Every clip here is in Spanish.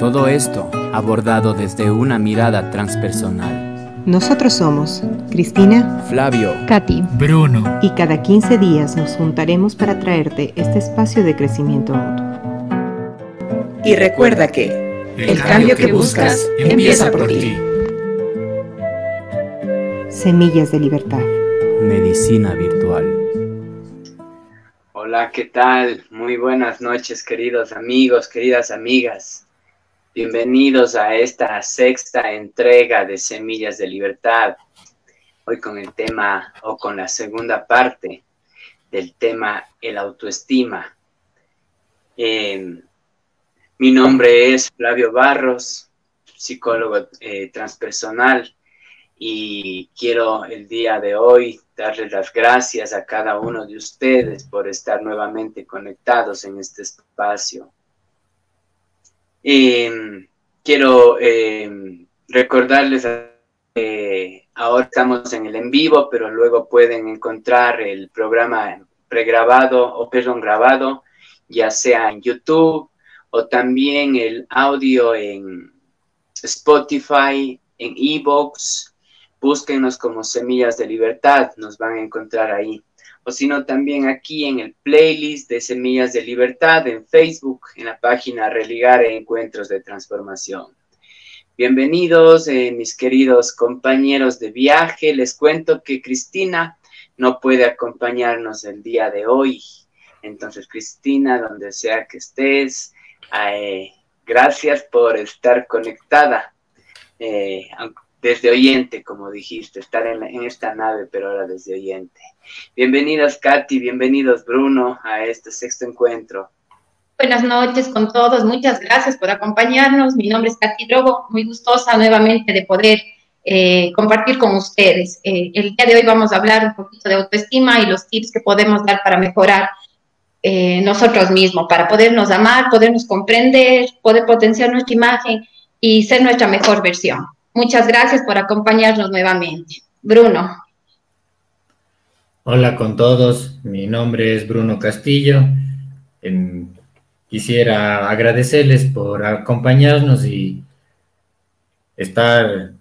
Todo esto abordado desde una mirada transpersonal. Nosotros somos Cristina, Flavio, Katy, Bruno. y cada 15 días nos juntaremos para traerte este espacio de crecimiento mutuo. Y recuerda que el cambio que buscas empieza por ti. Semillas de Libertad. Medicina Virtual. Hola, ¿qué tal? Muy buenas noches, queridos amigos, queridas amigas. Bienvenidos a esta sexta entrega de Semillas de Libertad. Hoy con el tema o con la segunda parte del tema el autoestima. Eh, mi nombre es Flavio Barros, psicólogo eh, transpersonal y quiero el día de hoy darles las gracias a cada uno de ustedes por estar nuevamente conectados en este espacio. Eh, quiero eh, recordarles que ahora estamos en el en vivo, pero luego pueden encontrar el programa pregrabado o perdón, grabado, ya sea en YouTube o también el audio en Spotify, en Evox. Búsquenos como Semillas de Libertad, nos van a encontrar ahí o sino también aquí en el playlist de Semillas de Libertad en Facebook, en la página Religar Encuentros de Transformación. Bienvenidos, eh, mis queridos compañeros de viaje. Les cuento que Cristina no puede acompañarnos el día de hoy. Entonces, Cristina, donde sea que estés, eh, gracias por estar conectada. Eh, desde oyente, como dijiste, estar en, en, esta nave, pero ahora desde oyente. Bienvenidos, Katy, bienvenidos, Bruno, a este sexto encuentro. Buenas noches con todos, muchas gracias por acompañarnos. Mi nombre es Katy Drogo, muy gustosa nuevamente de poder eh, compartir con ustedes. Eh, el día de hoy vamos a hablar un poquito de autoestima y los tips que podemos dar para mejorar eh, nosotros mismos, para podernos amar, podernos comprender, poder potenciar nuestra imagen y ser nuestra mejor versión. Muchas gracias por acompañarnos nuevamente. Bruno. Hola con todos, mi nombre es Bruno Castillo. Eh, quisiera agradecerles por acompañarnos y estar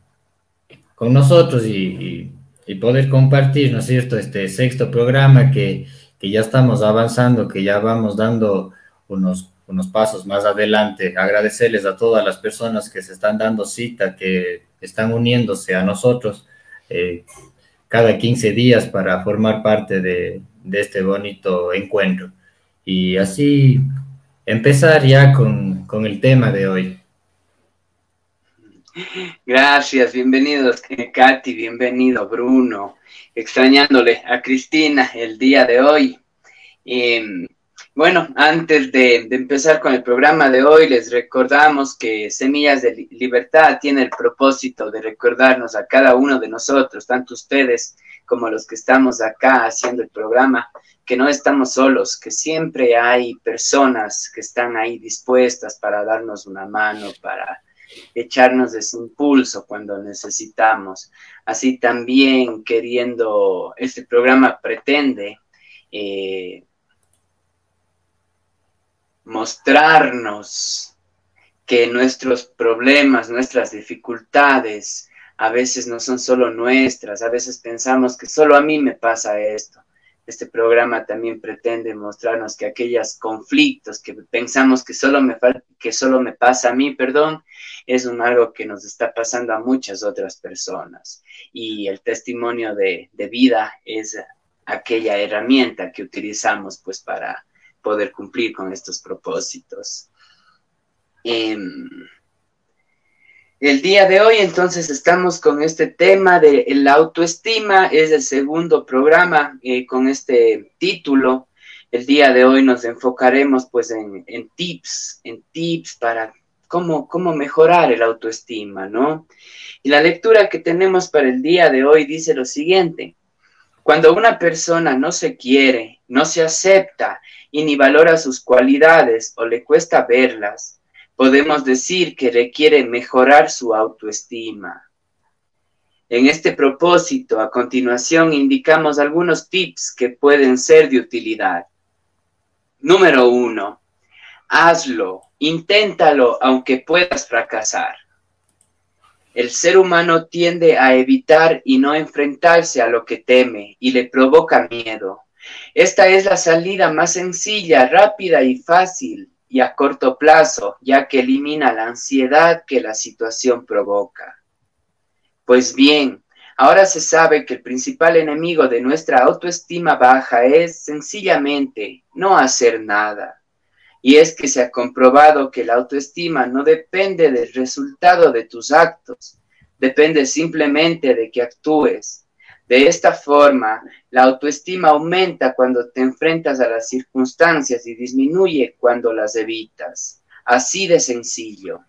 con nosotros y, poder compartir, ¿no es cierto?, este sexto programa que, que ya estamos avanzando, que ya vamos dando unos unos pasos más adelante. Agradecerles a todas las personas que se están dando cita, que están uniéndose a nosotros eh, cada 15 días para formar parte de, este bonito encuentro. Y así empezar ya con, con el tema de hoy. Gracias, bienvenidos Katy, bienvenido Bruno, extrañándole a Cristina el día de hoy. Eh, bueno, antes de, empezar con el programa de hoy, les recordamos que Semillas de Libertad tiene el propósito de recordarnos a cada uno de nosotros, tanto ustedes como los que estamos acá haciendo el programa, que no estamos solos, que siempre hay personas que están ahí dispuestas para darnos una mano, para echarnos ese impulso cuando necesitamos. Así también queriendo, este programa pretende eh, mostrarnos que nuestros problemas, nuestras dificultades, a veces no son solo nuestras, a veces pensamos que solo a mí me pasa esto. Este programa también pretende mostrarnos que aquellos conflictos que pensamos que solo me, que solo me pasa a mí, perdón, es un algo que nos está pasando a muchas otras personas. Y el testimonio de, de vida es aquella herramienta que utilizamos pues para poder cumplir con estos propósitos. Eh, el día de hoy entonces estamos con este tema de la autoestima, es el segundo programa eh, con este título. El día de hoy nos enfocaremos pues en, en tips, en tips para cómo, cómo mejorar el autoestima, ¿no? Y la lectura que tenemos para el día de hoy dice lo siguiente. Cuando una persona no se quiere, no se acepta y ni valora sus cualidades o le cuesta verlas, podemos decir que requiere mejorar su autoestima. En este propósito, a continuación, indicamos algunos tips que pueden ser de utilidad. Número uno, hazlo, inténtalo aunque puedas fracasar. El ser humano tiende a evitar y no enfrentarse a lo que teme y le provoca miedo. Esta es la salida más sencilla, rápida y fácil y a corto plazo, ya que elimina la ansiedad que la situación provoca. Pues bien, ahora se sabe que el principal enemigo de nuestra autoestima baja es sencillamente no hacer nada. Y es que se ha comprobado que la autoestima no depende del resultado de tus actos, depende simplemente de que actúes. De esta forma, la autoestima aumenta cuando te enfrentas a las circunstancias y disminuye cuando las evitas. Así de sencillo.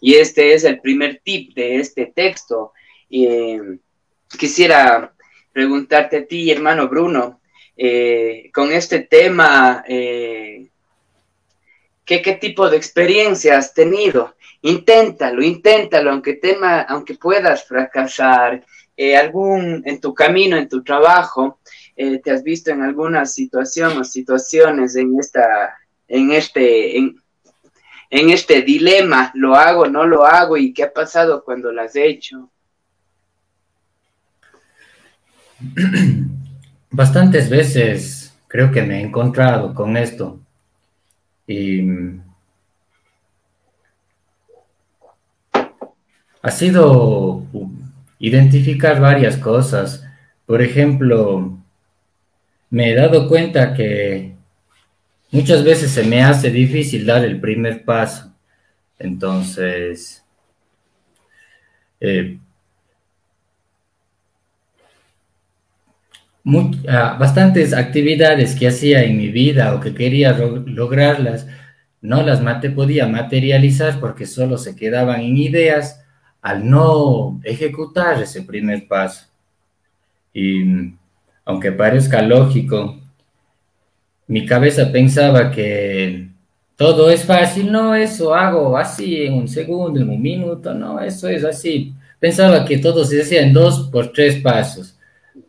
Y este es el primer tip de este texto. Eh, quisiera preguntarte a ti, hermano Bruno, eh, con este tema, eh, ¿qué, tipo de experiencia has tenido? Inténtalo, inténtalo, aunque, tema, aunque puedas fracasar. Eh, algún, en tu camino, en tu trabajo, te has visto en alguna situación o situaciones en, esta, en, este, en, en este dilema, ¿lo hago, no lo hago? ¿Y qué ha pasado cuando lo has hecho? bastantes veces creo que me he encontrado con esto. Y ha sido identificar varias cosas. Por ejemplo, me he dado cuenta que muchas veces se me hace difícil dar el primer paso. Entonces, eh, Ah, bastantes actividades que hacía en mi vida o que quería lograrlas, no las mate podía materializar porque solo se quedaban en ideas al no ejecutar ese primer paso. Y aunque parezca lógico, mi cabeza pensaba que todo es fácil, no, eso hago así en un segundo, en un minuto, no, eso es así. Pensaba que todo se hacía en dos por tres pasos,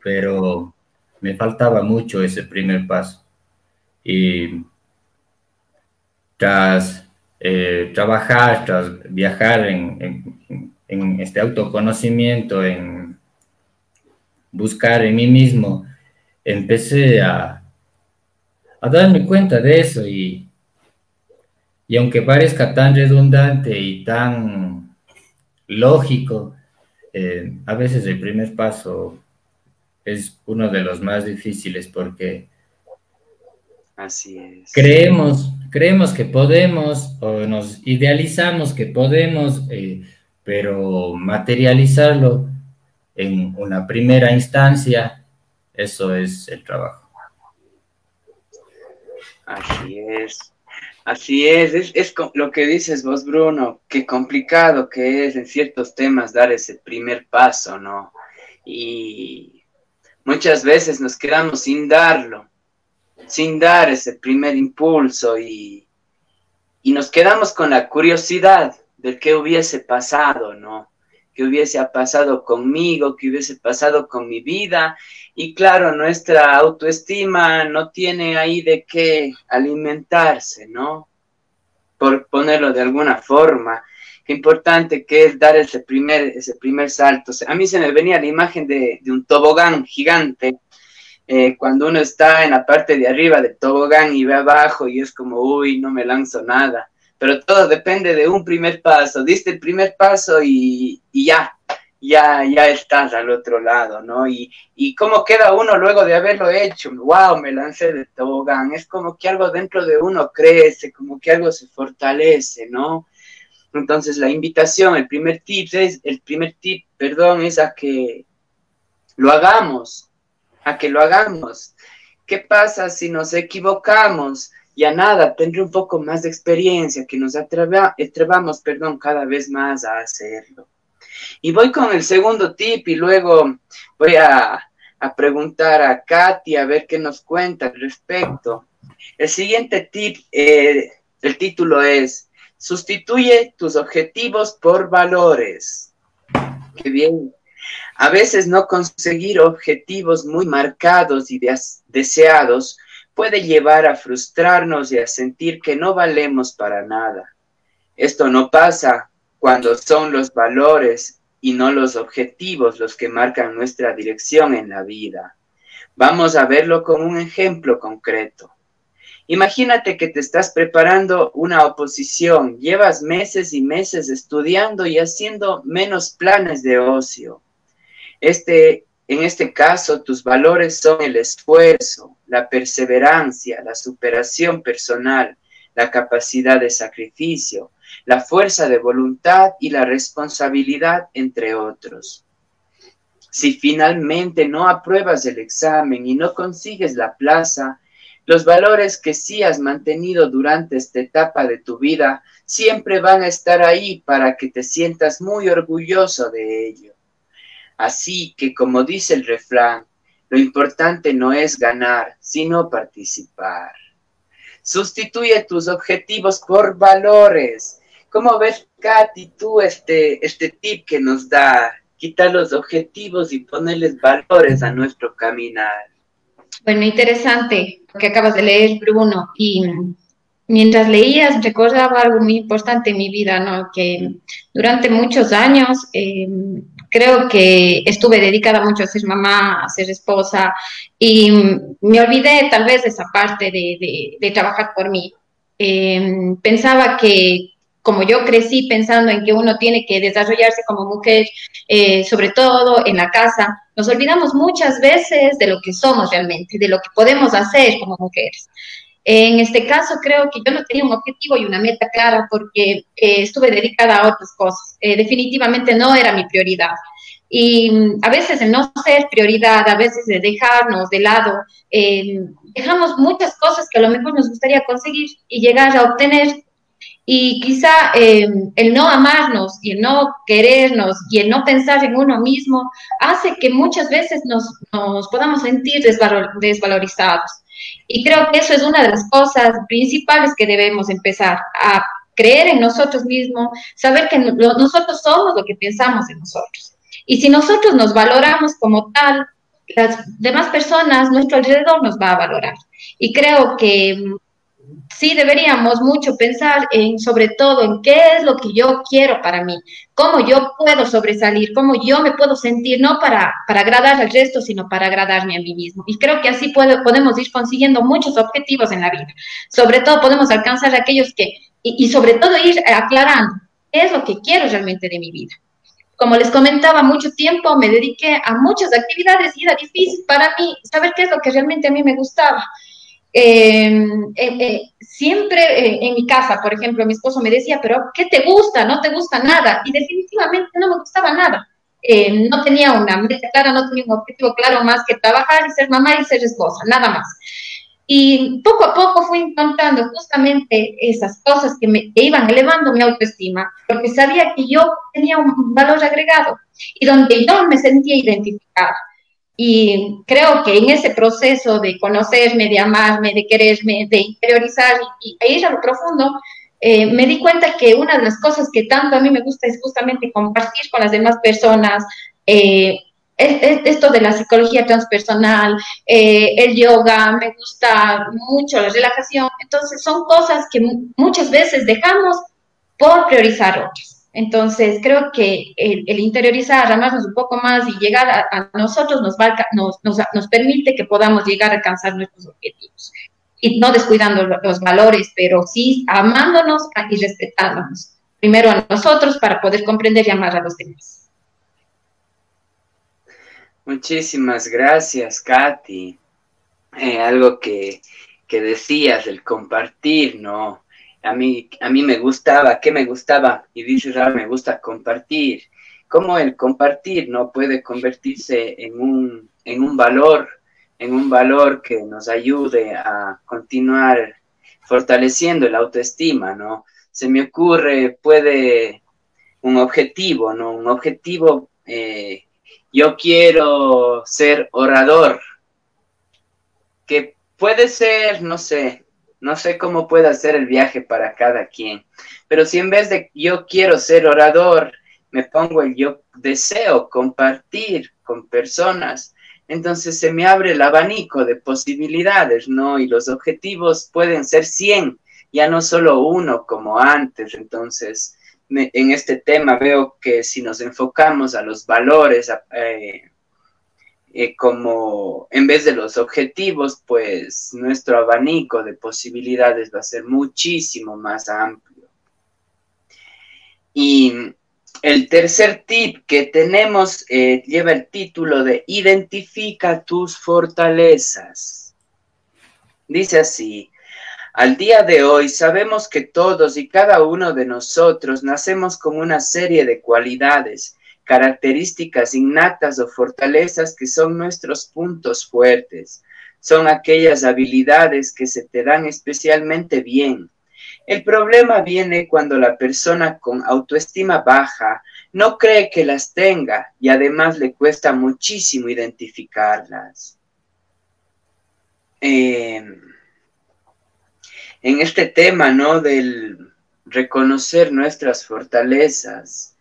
pero me faltaba mucho ese primer paso. Y tras eh, trabajar, tras viajar en, este autoconocimiento, en buscar en mí mismo, empecé a, a darme cuenta de eso y, y aunque parezca tan redundante y tan lógico, eh, a veces el primer paso es uno de los más difíciles porque Así es. creemos, creemos que podemos o nos idealizamos que podemos, eh, pero materializarlo en una primera instancia, eso es el trabajo. Así es. Así es, es, lo que dices vos, Bruno, qué complicado que es en ciertos temas dar ese primer paso, ¿no? Y, Muchas veces nos quedamos sin darlo, sin dar ese primer impulso y, y nos quedamos con la curiosidad de qué hubiese pasado, ¿no? qué hubiese pasado conmigo, qué hubiese pasado con mi vida. Y claro, nuestra autoestima no tiene ahí de qué alimentarse, ¿no? Por ponerlo de alguna forma qué importante que es dar ese primer, ese primer salto. A mí se me venía la imagen de, un tobogán gigante, eh, cuando uno está en la parte de arriba del tobogán y ve abajo y es como, uy, no me lanzo nada. Pero todo depende de un primer paso. Diste el primer paso y, ya, ya, ya estás al otro lado, ¿no? Y, y cómo queda uno luego de haberlo hecho. Wow, me lancé del tobogán. Es como que algo dentro de uno crece, como que algo se fortalece, ¿no? Entonces la invitación, el primer tip es, el primer tip, perdón, es a que lo hagamos, a que lo hagamos. ¿Qué pasa si nos equivocamos? Ya nada, tendré un poco más de experiencia, que nos atrevamos, perdón, cada vez más a hacerlo. Y voy con el segundo tip y luego voy a, preguntar a Katy a ver qué nos cuenta al respecto. El siguiente tip, eh, el título es, sustituye tus objetivos por valores. Qué bien. A veces no conseguir objetivos muy marcados y deseados puede llevar a frustrarnos y a sentir que no valemos para nada. Esto no pasa cuando son los valores y no los objetivos los que marcan nuestra dirección en la vida. Vamos a verlo con un ejemplo concreto. Imagínate que te estás preparando una oposición, llevas meses y meses estudiando y haciendo menos planes de ocio. Este, en este caso, tus valores son el esfuerzo, la perseverancia, la superación personal, la capacidad de sacrificio, la fuerza de voluntad y la responsabilidad, entre otros. Si finalmente no apruebas el examen y no consigues la plaza, los valores que sí has mantenido durante esta etapa de tu vida siempre van a estar ahí para que te sientas muy orgulloso de ello. Así que, como dice el refrán, lo importante no es ganar, sino participar. Sustituye tus objetivos por valores. ¿Cómo ves, Katy, tú este, este tip que nos da? Quitar los objetivos y ponerles valores a nuestro caminar. Bueno, interesante lo que acabas de leer, Bruno. Y mientras leías, recordaba algo muy importante en mi vida, ¿no? Que durante muchos años eh, creo que estuve dedicada mucho a ser mamá, a ser esposa, y me olvidé tal vez de esa parte de, de, trabajar por mí. Eh, pensaba que como yo crecí pensando en que uno tiene que desarrollarse como mujer, eh, sobre todo en la casa, nos olvidamos muchas veces de lo que somos realmente, de lo que podemos hacer como mujeres. En este caso creo que yo no tenía un objetivo y una meta clara porque eh, estuve dedicada a otras cosas. Eh, definitivamente no era mi prioridad. Y mm, a veces el no ser prioridad, a veces de dejarnos de lado, dejamos muchas cosas que a lo mejor nos gustaría conseguir y llegar a obtener y quizá em, el no amarnos y el no querernos y el no pensar en uno mismo hace que muchas veces nos, nos podamos sentir desvalorizados. Y creo que eso es una de las cosas principales que debemos empezar a creer en nosotros mismos, saber que nosotros somos lo que pensamos en nosotros. Y si nosotros nos valoramos como tal, las demás personas, nuestro alrededor nos va a valorar. Y creo que sí deberíamos mucho pensar en, sobre todo, en qué es lo que yo quiero para mí, cómo yo puedo sobresalir, cómo yo me puedo sentir, no para, para agradar al resto, sino para agradarme a mí mismo. Y creo que así podemos ir consiguiendo muchos objetivos en la vida. Sobre todo podemos alcanzar aquellos que, y, y sobre todo ir aclarando qué es lo que quiero realmente de mi vida. Como les comentaba, mucho tiempo me dediqué a muchas actividades y era difícil para mí saber qué es lo que realmente a mí me gustaba. Em, eh, eh, siempre eh, en mi casa, por ejemplo, mi esposo me decía, pero ¿qué te gusta? No te gusta nada. Y definitivamente no me gustaba nada. Em, no tenía una meta clara, no tenía un objetivo claro más que trabajar y ser mamá y ser esposa, nada más. Y poco a poco fui encontrando justamente esas cosas que me iban elevando mi autoestima, porque sabía que yo tenía un valor agregado y donde yo me sentía identificada. Y creo que en ese proceso de conocerme, de amarme, de quererme, de interiorizar y, e ir a lo profundo, eh, me di cuenta que una de las cosas que tanto a mí me gusta es justamente compartir con las demás personas. Eh, esto de la psicología transpersonal, eh, el yoga, me gusta mucho la relajación. Entonces son cosas que muchas veces dejamos por priorizar otras. Entonces, creo que el, interiorizar, amarnos un poco más y llegar a, nosotros nos, nos, nos, permite que podamos llegar a alcanzar nuestros objetivos. Y no descuidando los valores, pero sí amándonos y respetándonos. Primero a nosotros para poder comprender y amar a los demás. Muchísimas gracias, Katy. Eh, algo que, que decías, el compartir, ¿no? A mí, a mí me gustaba, ¿qué me gustaba? Y dices, ahora me gusta compartir. ¿Cómo el compartir no puede convertirse en un, en un valor, en un valor que nos ayude a continuar fortaleciendo la autoestima, ¿no? Se me ocurre, puede un objetivo, ¿no? Un objetivo, eh, yo quiero ser orador, que puede ser, no sé, no sé cómo puede ser el viaje para cada quien, pero si en vez de yo quiero ser orador, me pongo el yo deseo compartir con personas, entonces se me abre el abanico de posibilidades, ¿no? Y los objetivos pueden ser 100, ya no solo uno como antes. Entonces, en este tema veo que si nos enfocamos a los valores eh, eh, como en vez de los objetivos, pues nuestro abanico de posibilidades va a ser muchísimo más amplio. Y el tercer tip que tenemos eh, lleva el título de Identifica tus fortalezas. Dice así, al día de hoy sabemos que todos y cada uno de nosotros nacemos con una serie de cualidades, características innatas o fortalezas que son nuestros puntos fuertes. Son aquellas habilidades que se te dan especialmente bien, el problema viene cuando la persona con autoestima baja no cree que las tenga y además le cuesta muchísimo identificarlas. Em, en este tema, ¿no? Del reconocer nuestras fortalezas,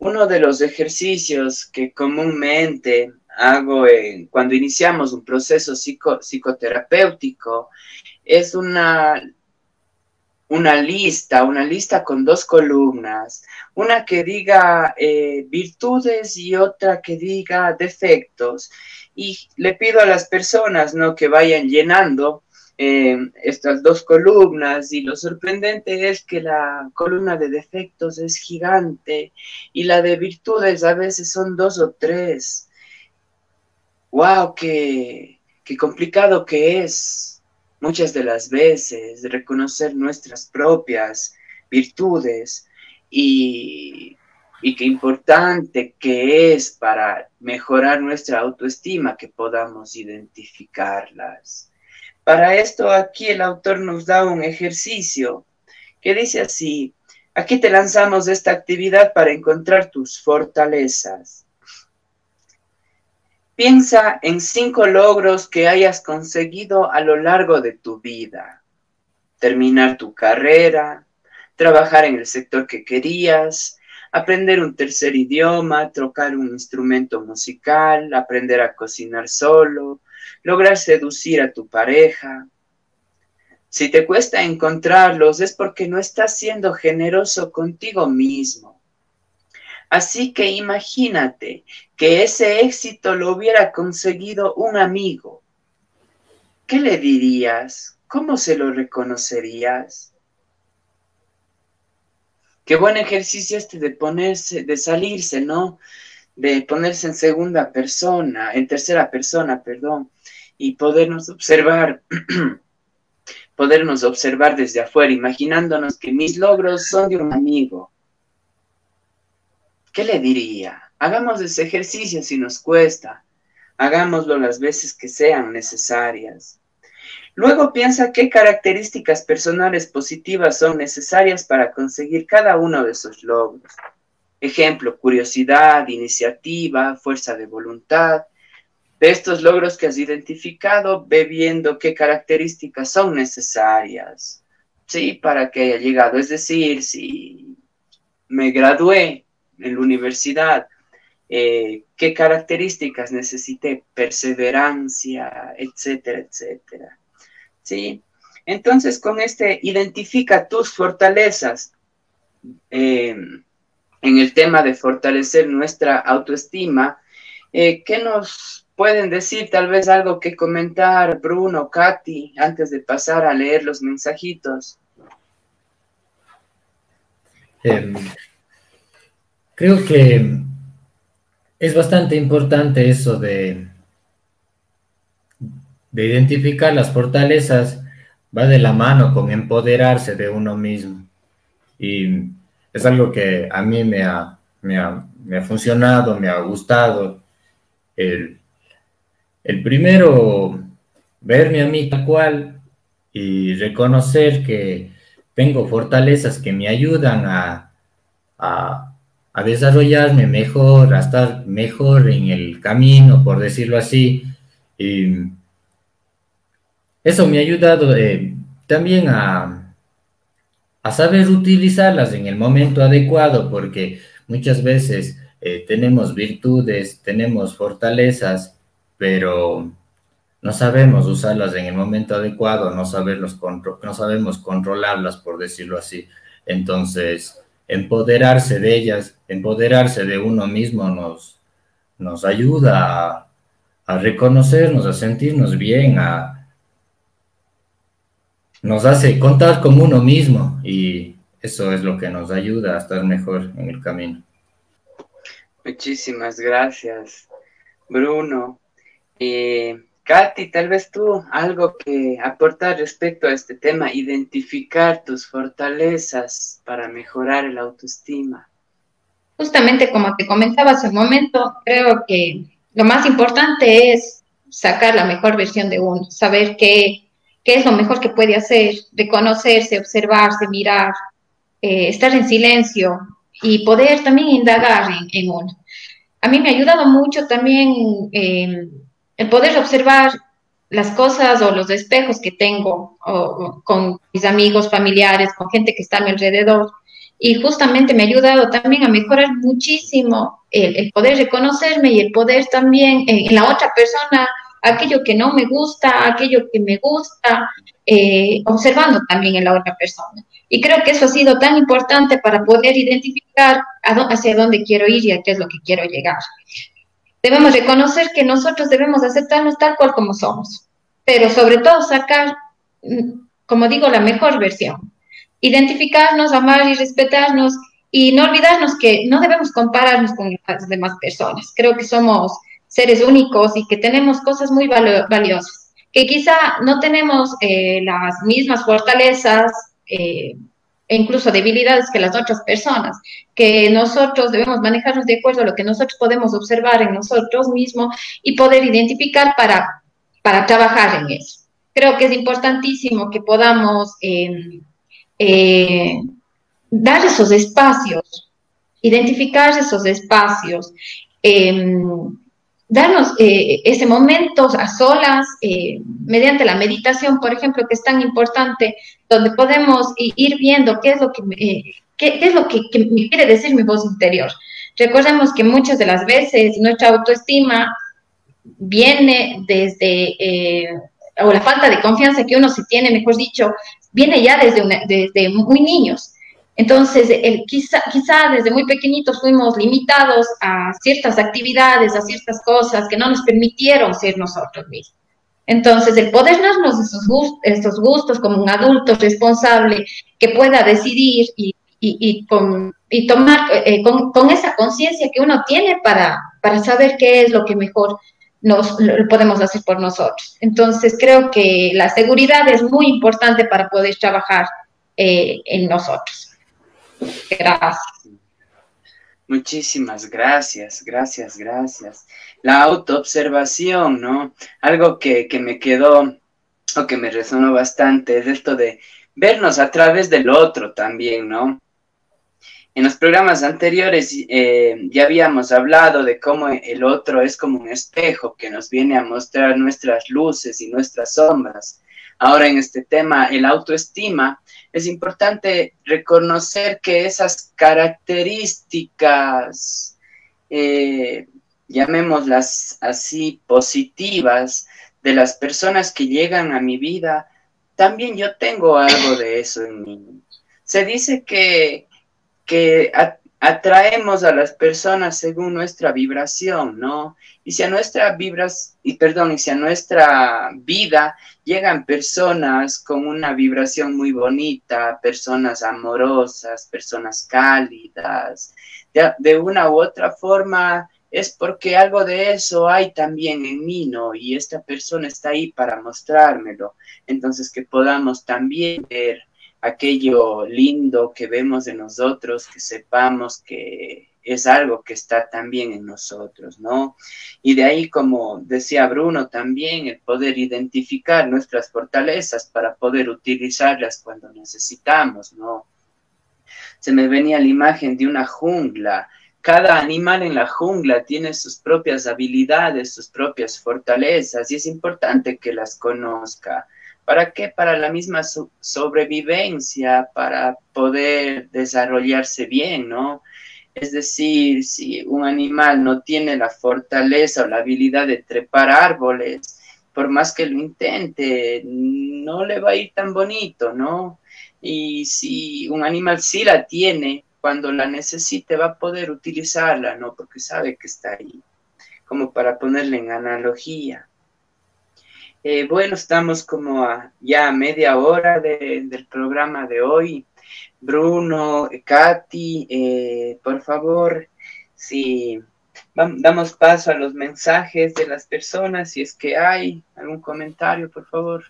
uno de los ejercicios que comúnmente hago cuando iniciamos un proceso psicoterapéutico es una una lista, una lista con dos columnas, una que diga eh, virtudes y otra que diga defectos. Y le pido a las personas ¿no? que vayan llenando eh, estas dos columnas y lo sorprendente es que la columna de defectos es gigante y la de virtudes a veces son dos o tres. ¡Wow! ¡Qué, qué complicado que es! muchas de las veces, reconocer nuestras propias virtudes y, y qué importante que es para mejorar nuestra autoestima que podamos identificarlas. Para esto aquí el autor nos da un ejercicio que dice así, aquí te lanzamos esta actividad para encontrar tus fortalezas. Piensa en cinco logros que hayas conseguido a lo largo de tu vida. Terminar tu carrera, trabajar en el sector que querías, aprender un tercer idioma, tocar un instrumento musical, aprender a cocinar solo, lograr seducir a tu pareja. Si te cuesta encontrarlos es porque no estás siendo generoso contigo mismo Así que imagínate que ese éxito lo hubiera conseguido un amigo. ¿Qué le dirías? ¿Cómo se lo reconocerías? Qué buen ejercicio este de ponerse, de salirse, ¿no? De ponerse en segunda persona, en tercera persona, perdón, y podernos observar, podernos observar desde afuera, imaginándonos que mis logros son de un amigo ¿qué le diría? Hagamos ese ejercicio si nos cuesta. Hagámoslo las veces que sean necesarias. Luego piensa qué características personales positivas son necesarias para conseguir cada uno de esos logros. Ejemplo, curiosidad, iniciativa, fuerza de voluntad. De estos logros que has identificado, ve viendo qué características son necesarias, ¿sí? Para que haya llegado. Es decir, si me gradué en la universidad, eh, qué características necesité, perseverancia, etcétera, etcétera. ¿Sí? Entonces, con este, identifica tus fortalezas eh, en el tema de fortalecer nuestra autoestima. Eh, ¿Qué nos pueden decir? Tal vez algo que comentar, Bruno, Katy, antes de pasar a leer los mensajitos. Em, Creo que es bastante importante eso de, de identificar las fortalezas, va de la mano con empoderarse de uno mismo. Y es algo que a mí me ha, me ha, funcionado, me ha gustado. El, el primero, verme a mí tal cual y reconocer que tengo fortalezas que me ayudan a, a, desarrollarme mejor, a estar mejor en el camino, por decirlo así. Y eso me ha ayudado eh, también a, a saber utilizarlas en el momento adecuado, porque muchas veces eh, tenemos virtudes, tenemos fortalezas, pero no sabemos usarlas en el momento adecuado, no, saberlos no sabemos controlarlas, por decirlo así. Entonces, empoderarse de ellas, empoderarse de uno mismo nos, nos ayuda a, a reconocernos, a sentirnos bien, a, nos hace contar con uno mismo y eso es lo que nos ayuda a estar mejor en el camino. Muchísimas gracias, Bruno. Eh, Katy, tal vez tú algo que aportar respecto a este tema, identificar tus fortalezas para mejorar el autoestima. Justamente como te comentaba hace un momento, creo que lo más importante es sacar la mejor versión de uno, saber qué, qué es lo mejor que puede hacer, reconocerse, observarse, mirar, eh, estar en silencio y poder también indagar en, uno. A mí me ha ayudado mucho también eh, el poder observar las cosas o los espejos que tengo con mis amigos, familiares, con gente que está a mi alrededor. Y justamente me ha ayudado también a mejorar muchísimo el, poder reconocerme y el poder también en la otra persona, aquello que no me gusta, aquello que me gusta, eh, observando también en la otra persona. Y creo que eso ha sido tan importante para poder identificar hacia dónde quiero ir y a qué es lo que quiero llegar. Debemos reconocer que nosotros debemos aceptarnos tal cual como somos, pero sobre todo sacar, mm, como digo, la mejor versión. Identificarnos, amar y respetarnos y no olvidarnos que no debemos compararnos con las demás personas. Creo que somos seres únicos y que tenemos cosas muy valiosas, que quizá no tenemos eh, las mismas fortalezas, eh, e incluso debilidades que las otras personas, que nosotros debemos manejarnos de acuerdo a lo que nosotros podemos observar en nosotros mismos y poder identificar para, para trabajar en eso. Creo que es importantísimo que podamos em, eh, dar esos espacios, identificar esos espacios, em, darnos eh, ese momento a solas, eh, mediante la meditación, por ejemplo, que es tan importante, donde podemos ir viendo qué es lo que, eh, qué, es lo que, me quiere decir mi voz interior. Recordemos que muchas de las veces nuestra autoestima viene desde, o la falta de confianza que uno se tiene, mejor dicho, viene ya desde, desde muy niños. Entonces, el, quizá, quizá desde muy pequeñitos fuimos limitados a ciertas actividades, a ciertas cosas que no nos permitieron ser nosotros mismos. Entonces, el poder darnos esos gustos, estos gustos como un adulto responsable que pueda decidir y, tomar eh, con, esa conciencia que uno tiene para, saber qué es lo que mejor nos podemos hacer por nosotros. Entonces, creo que la seguridad es muy importante para poder trabajar eh, en nosotros. Gracias. Muchísimas gracias, gracias, gracias. La autoobservación, ¿no? Algo que, me quedó o que me resonó bastante es esto de vernos a través del otro también, ¿no? En los programas anteriores eh, ya habíamos hablado de cómo el otro es como un espejo que nos viene a mostrar nuestras luces y nuestras sombras. Ahora en este tema, el autoestima, es importante reconocer que esas características, eh, llamémoslas así, positivas de las personas que llegan a mi vida, también yo tengo algo de eso en mí. Se dice que, que atraemos a las personas según nuestra vibración, ¿no? Y si a nuestra vibras, y perdón, y si a nuestra vida llegan personas con una vibración muy bonita, personas amorosas, personas cálidas, de, una u otra forma es porque algo de eso hay también en mí, ¿no? Y esta persona está ahí para mostrármelo. Entonces que podamos también ver aquello lindo que vemos de nosotros, que sepamos que, es algo que está también en nosotros, ¿no? Y de ahí, como decía Bruno, también el poder identificar nuestras fortalezas para poder utilizarlas cuando necesitamos, ¿no? Se me venía la imagen de una jungla. Cada animal en la jungla tiene sus propias habilidades, sus propias fortalezas y es importante que las conozca. ¿Para qué? Para la misma sobrevivencia, para poder desarrollarse bien, ¿no? Es decir, si un animal no tiene la fortaleza o la habilidad de trepar árboles, por más que lo intente, no le va a ir tan bonito, ¿no? Y si un animal sí la tiene, cuando la necesite va a poder utilizarla, ¿no? Porque sabe que está ahí, como para ponerle en analogía. Eh, bueno, estamos como a, ya a media hora del programa de hoy. Bruno, Katy, eh, por favor, si damos paso a los mensajes de las personas, si es que hay algún comentario, por favor.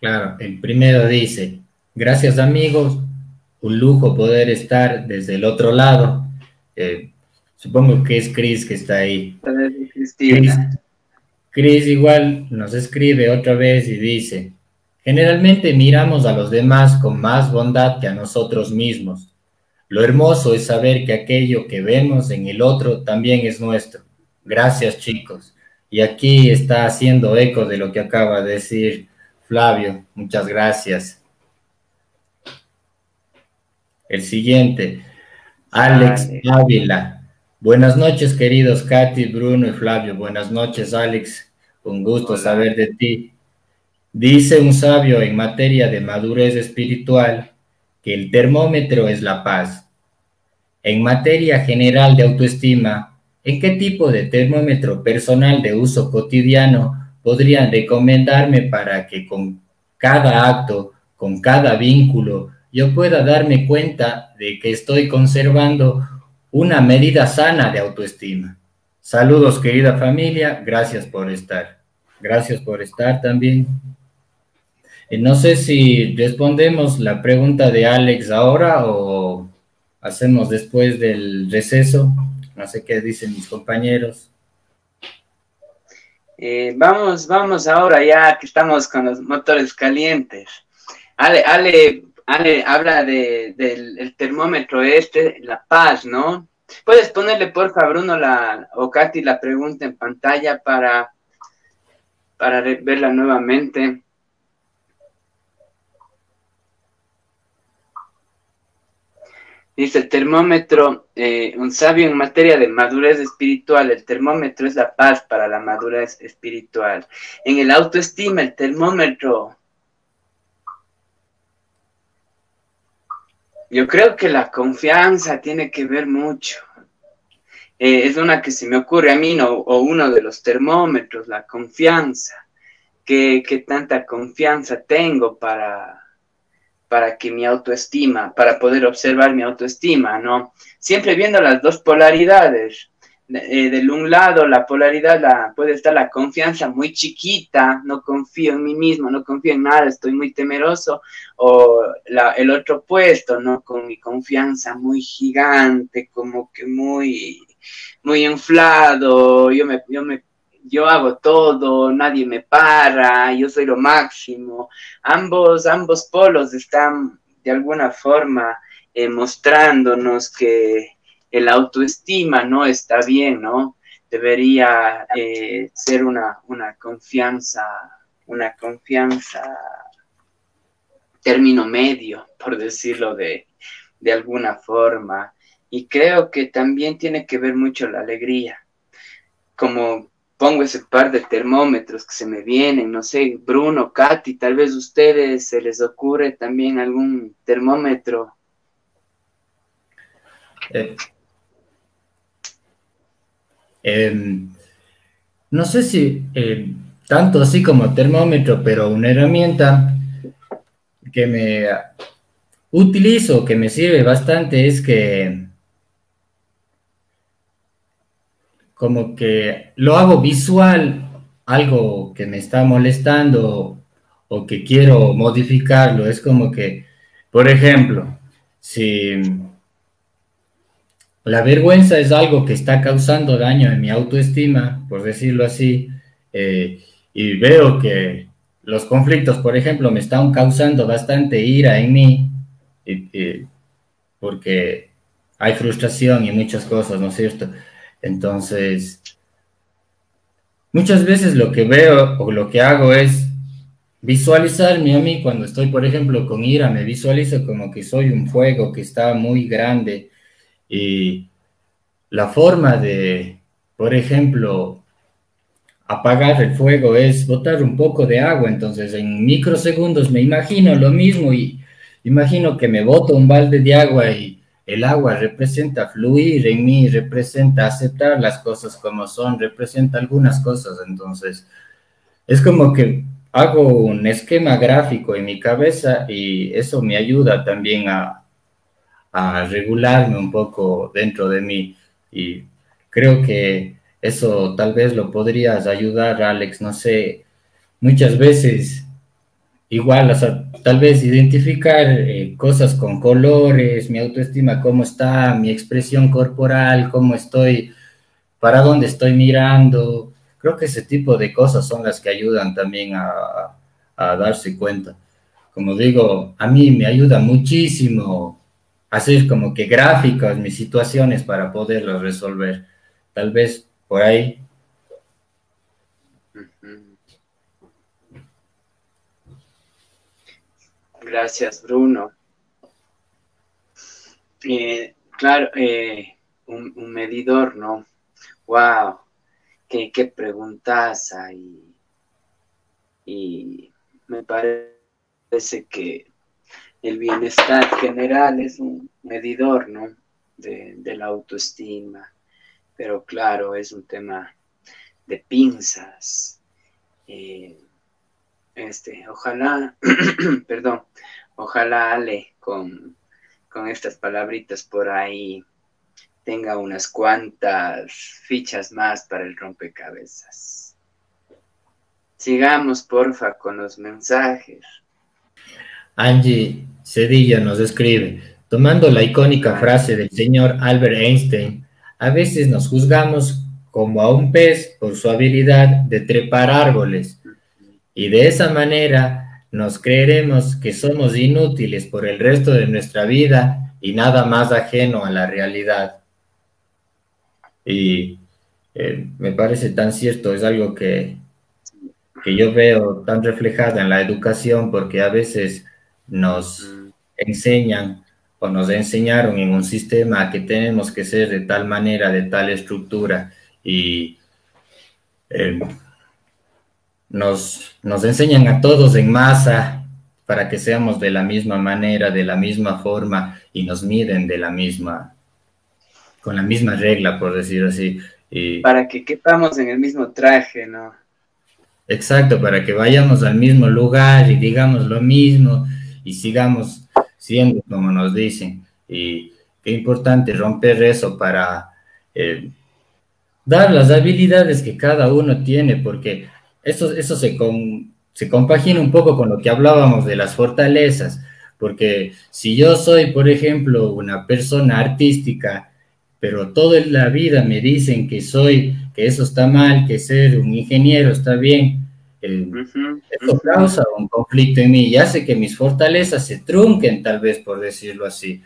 Claro, el primero dice, gracias amigos, un lujo poder estar desde el otro lado. Eh, supongo que es Chris que está ahí. Chris igual nos escribe otra vez y dice, Generalmente miramos a los demás con más bondad que a nosotros mismos. Lo hermoso es saber que aquello que vemos en el otro también es nuestro. Gracias chicos. Y aquí está haciendo eco de lo que acaba de decir Flavio. Muchas gracias. El siguiente, Alex Ávila. Buenas noches, queridos Katy, Bruno y Flavio. Buenas noches, Alex. Un gusto saber de ti. Dice un sabio en materia de madurez espiritual que el termómetro es la paz. En materia general de autoestima, ¿en qué tipo de termómetro personal de uso cotidiano podrían recomendarme para que con cada acto, con cada vínculo, yo pueda darme cuenta de que estoy conservando una medida sana de autoestima? Saludos querida familia, gracias por estar. Gracias por estar también. Eh, no sé si respondemos la pregunta de Alex ahora o hacemos después del receso. No sé qué dicen mis compañeros. Eh, vamos, vamos ahora ya que estamos con los motores calientes. Ale, Ale, Ale habla del termómetro este, La Paz, ¿no? Puedes ponerle, por favor, Bruno, la, o Katy, la pregunta en pantalla para, para verla nuevamente. Dice el termómetro, eh, un sabio en materia de madurez espiritual, el termómetro es la paz para la madurez espiritual. En el autoestima, el termómetro, yo creo que la confianza tiene que ver mucho. Eh, es una que se me ocurre a mí, o uno de los termómetros, la confianza. ¿Qué, qué tanta confianza tengo para para que mi autoestima, para poder observar mi autoestima, ¿no? Siempre viendo las dos polaridades. Eh, del un lado, la polaridad la, puede estar la confianza muy chiquita, no confío en mí mismo, no confío en nada, estoy muy temeroso, o el otro puesto, ¿no? Con mi confianza muy gigante, como que muy, muy inflado, yo me, yo me yo hago todo, nadie me para, yo soy lo máximo. Ambos, ambos polos están de alguna forma eh, mostrándonos que el autoestima no está bien, ¿no? Debería eh, ser una, una confianza, una confianza término medio, por decirlo de, de alguna forma. Y creo que también tiene que ver mucho la alegría. Como pongo ese par de termómetros que se me vienen, no sé, Bruno, Katy, tal vez ustedes se les ocurre también algún termómetro. Eh, em, no sé si eh, tanto así como termómetro, pero una herramienta que me utilizo, que me sirve bastante, es que como que lo hago visual, algo que me está molestando o que quiero modificarlo. Es como que, por ejemplo, si la vergüenza es algo que está causando daño en mi autoestima, por decirlo así, eh, y veo que los conflictos, por ejemplo, me están causando bastante ira en mí, porque hay frustración y muchas cosas, ¿no es cierto? Entonces, muchas veces lo que veo o lo que hago es visualizarme a mí cuando estoy, por ejemplo, con ira, me visualizo como que soy un fuego que está muy grande y la forma de, por ejemplo, apagar el fuego es botar un poco de agua, entonces en microsegundos me imagino lo mismo y imagino que me boto un balde de agua y el agua representa fluir en mí, representa aceptar las cosas como son, representa algunas cosas, entonces es como que hago un esquema gráfico en mi cabeza y eso me ayuda también a, regularme un poco dentro de mí y creo que eso tal vez lo podrías ayudar, Alex, no sé, muchas veces igual, o sea, tal vez identificar eh, cosas con colores, mi autoestima, cómo está, mi expresión corporal, cómo estoy, para dónde estoy mirando. Creo que ese tipo de cosas son las que ayudan también a, a darse cuenta. Como digo, a mí me ayuda muchísimo hacer como que gráficas mis situaciones para poderlas resolver. Tal vez por ahí Gracias, Bruno. Eh, claro, eh, un, medidor, ¿no? ¡Wow! ¡Qué, qué preguntas hay! Y me parece que el bienestar general es un medidor, ¿no? De, la autoestima. Pero claro, es un tema de pinzas. Eh, este, ojalá, perdón, ojalá Ale con, con estas palabritas por ahí tenga unas cuantas fichas más para el rompecabezas. Sigamos, porfa, con los mensajes. Angie Cedilla nos escribe, tomando la icónica frase del señor Albert Einstein, a veces nos juzgamos como a un pez por su habilidad de trepar árboles y de esa manera nos creeremos que somos inútiles por el resto de nuestra vida y nada más ajeno a la realidad. Y eh, me parece tan cierto, es algo que, que yo veo tan reflejada en la educación porque a veces nos enseñan o nos enseñaron en un sistema que tenemos que ser de tal manera, de tal estructura y eh, nos, nos enseñan a todos en masa para que seamos de la misma manera, de la misma forma y nos miden de la misma, con la misma regla, por decir así. Y, para que quepamos en el mismo traje, ¿no? Exacto, para que vayamos al mismo lugar y digamos lo mismo y sigamos siendo como nos dicen. Y qué importante romper eso para eh, dar las habilidades que cada uno tiene, porque eso, eso se, se compagina un poco con lo que hablábamos de las fortalezas, porque si yo soy, por ejemplo, una persona artística, pero toda la vida me dicen que soy, que eso está mal, que ser un ingeniero está bien, eh, eso causa un conflicto en mí y hace que mis fortalezas se trunquen, tal vez por decirlo así.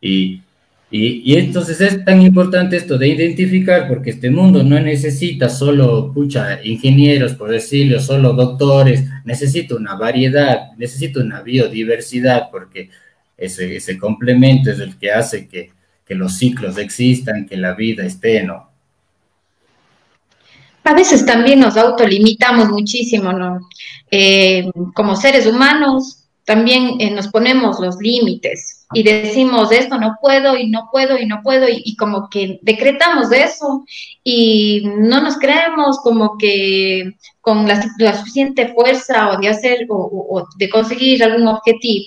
Y, y, entonces es tan importante esto de identificar, porque este mundo no necesita solo, pucha, ingenieros, por decirlo, solo doctores, necesita una variedad, necesita una biodiversidad, porque ese, ese complemento es el que hace que, que los ciclos existan, que la vida esté, ¿no? A veces también nos autolimitamos muchísimo, ¿no? Eh, como seres humanos, también eh, nos ponemos los límites y decimos esto no puedo y no puedo y no puedo y, como que decretamos eso y no nos creemos como que con la, suficiente fuerza o de hacer o, de conseguir algún objetivo.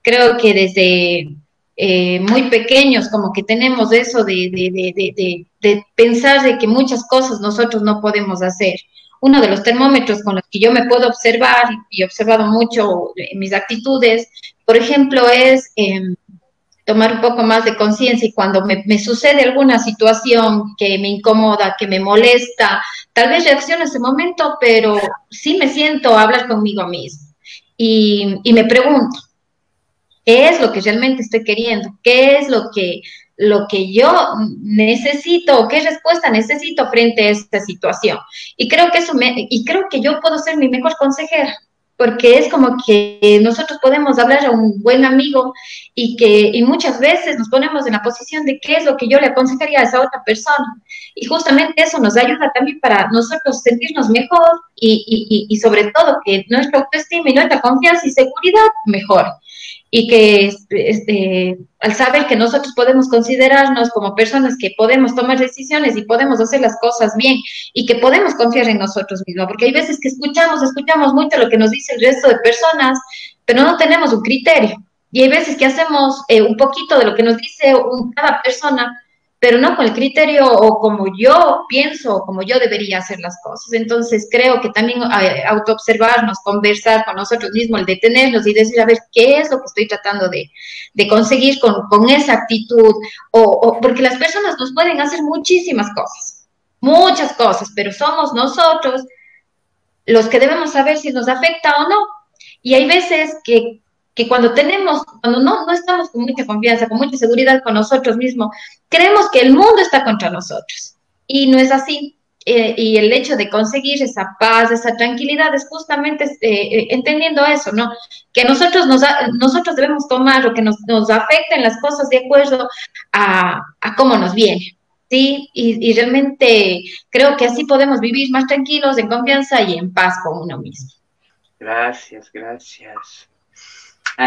Creo que desde eh, muy pequeños como que tenemos eso de, de, de pensar de que muchas cosas nosotros no podemos hacer. Uno de los termómetros con los que yo me puedo observar y he observado mucho en mis actitudes, por ejemplo, es em, tomar un poco más de conciencia y cuando me, sucede alguna situación que me incomoda, que me molesta, tal vez reacciono en ese momento, pero sí me siento a hablar conmigo mismo y me pregunto, ¿qué es lo que realmente estoy queriendo? ¿Qué es lo que, lo que yo necesito qué respuesta necesito frente a esta situación? Y creo que eso me, y creo que yo puedo ser mi mejor consejera porque es como que nosotros podemos hablar a un buen amigo y que y muchas veces nos ponemos en la posición de qué es lo que yo le aconsejaría a esa otra persona. Y justamente eso nos ayuda también para nosotros sentirnos mejor y, y, y sobre todo que nuestra autoestima y nuestra confianza y seguridad mejor y que este, al saber que nosotros podemos considerarnos como personas que podemos tomar decisiones y podemos hacer las cosas bien y que podemos confiar en nosotros mismos, porque hay veces que escuchamos, escuchamos mucho lo que nos dice el resto de personas, pero no tenemos un criterio. Y hay veces que hacemos eh, un poquito de lo que nos dice cada persona, pero no con el criterio o como yo pienso o como yo debería hacer las cosas. Entonces creo que también autoobservarnos, conversar con nosotros mismos, el detenernos y decir, a ver, ¿qué es lo que estoy tratando de, de conseguir con, con, esa actitud? O, o, porque las personas nos pueden hacer muchísimas cosas, muchas cosas, pero somos nosotros los que debemos saber si nos afecta o no. Y hay veces que que cuando tenemos, cuando no, no estamos con mucha confianza, con mucha seguridad con nosotros mismos, creemos que el mundo está contra nosotros. Y no es así. Eh, y el hecho de conseguir esa paz, esa tranquilidad, es justamente eh, eh, entendiendo eso, ¿no? Que nosotros, nos, nosotros debemos tomar o que nos, nos afecten las cosas de acuerdo a, a cómo nos viene. ¿sí? Y, y, realmente creo que así podemos vivir más tranquilos, en confianza y en paz con uno mismo. Gracias, gracias.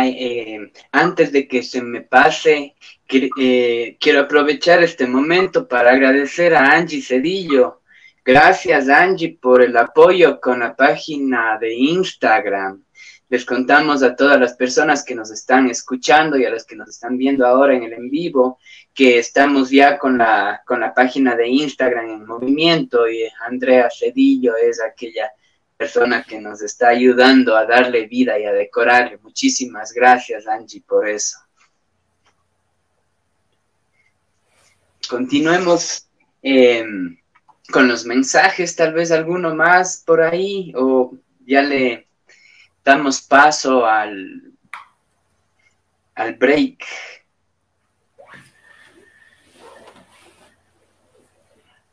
Eh, antes de que se me pase, eh, quiero aprovechar este momento para agradecer a Angie Cedillo. Gracias Angie por el apoyo con la página de Instagram. Les contamos a todas las personas que nos están escuchando y a las que nos están viendo ahora en el en vivo que estamos ya con la, con la página de Instagram en movimiento y Andrea Cedillo es aquella persona que nos está ayudando a darle vida y a decorarle. Muchísimas gracias, Angie, por eso. Continuemos em, con los mensajes, tal vez alguno más por ahí, o ya le damos paso al, al break.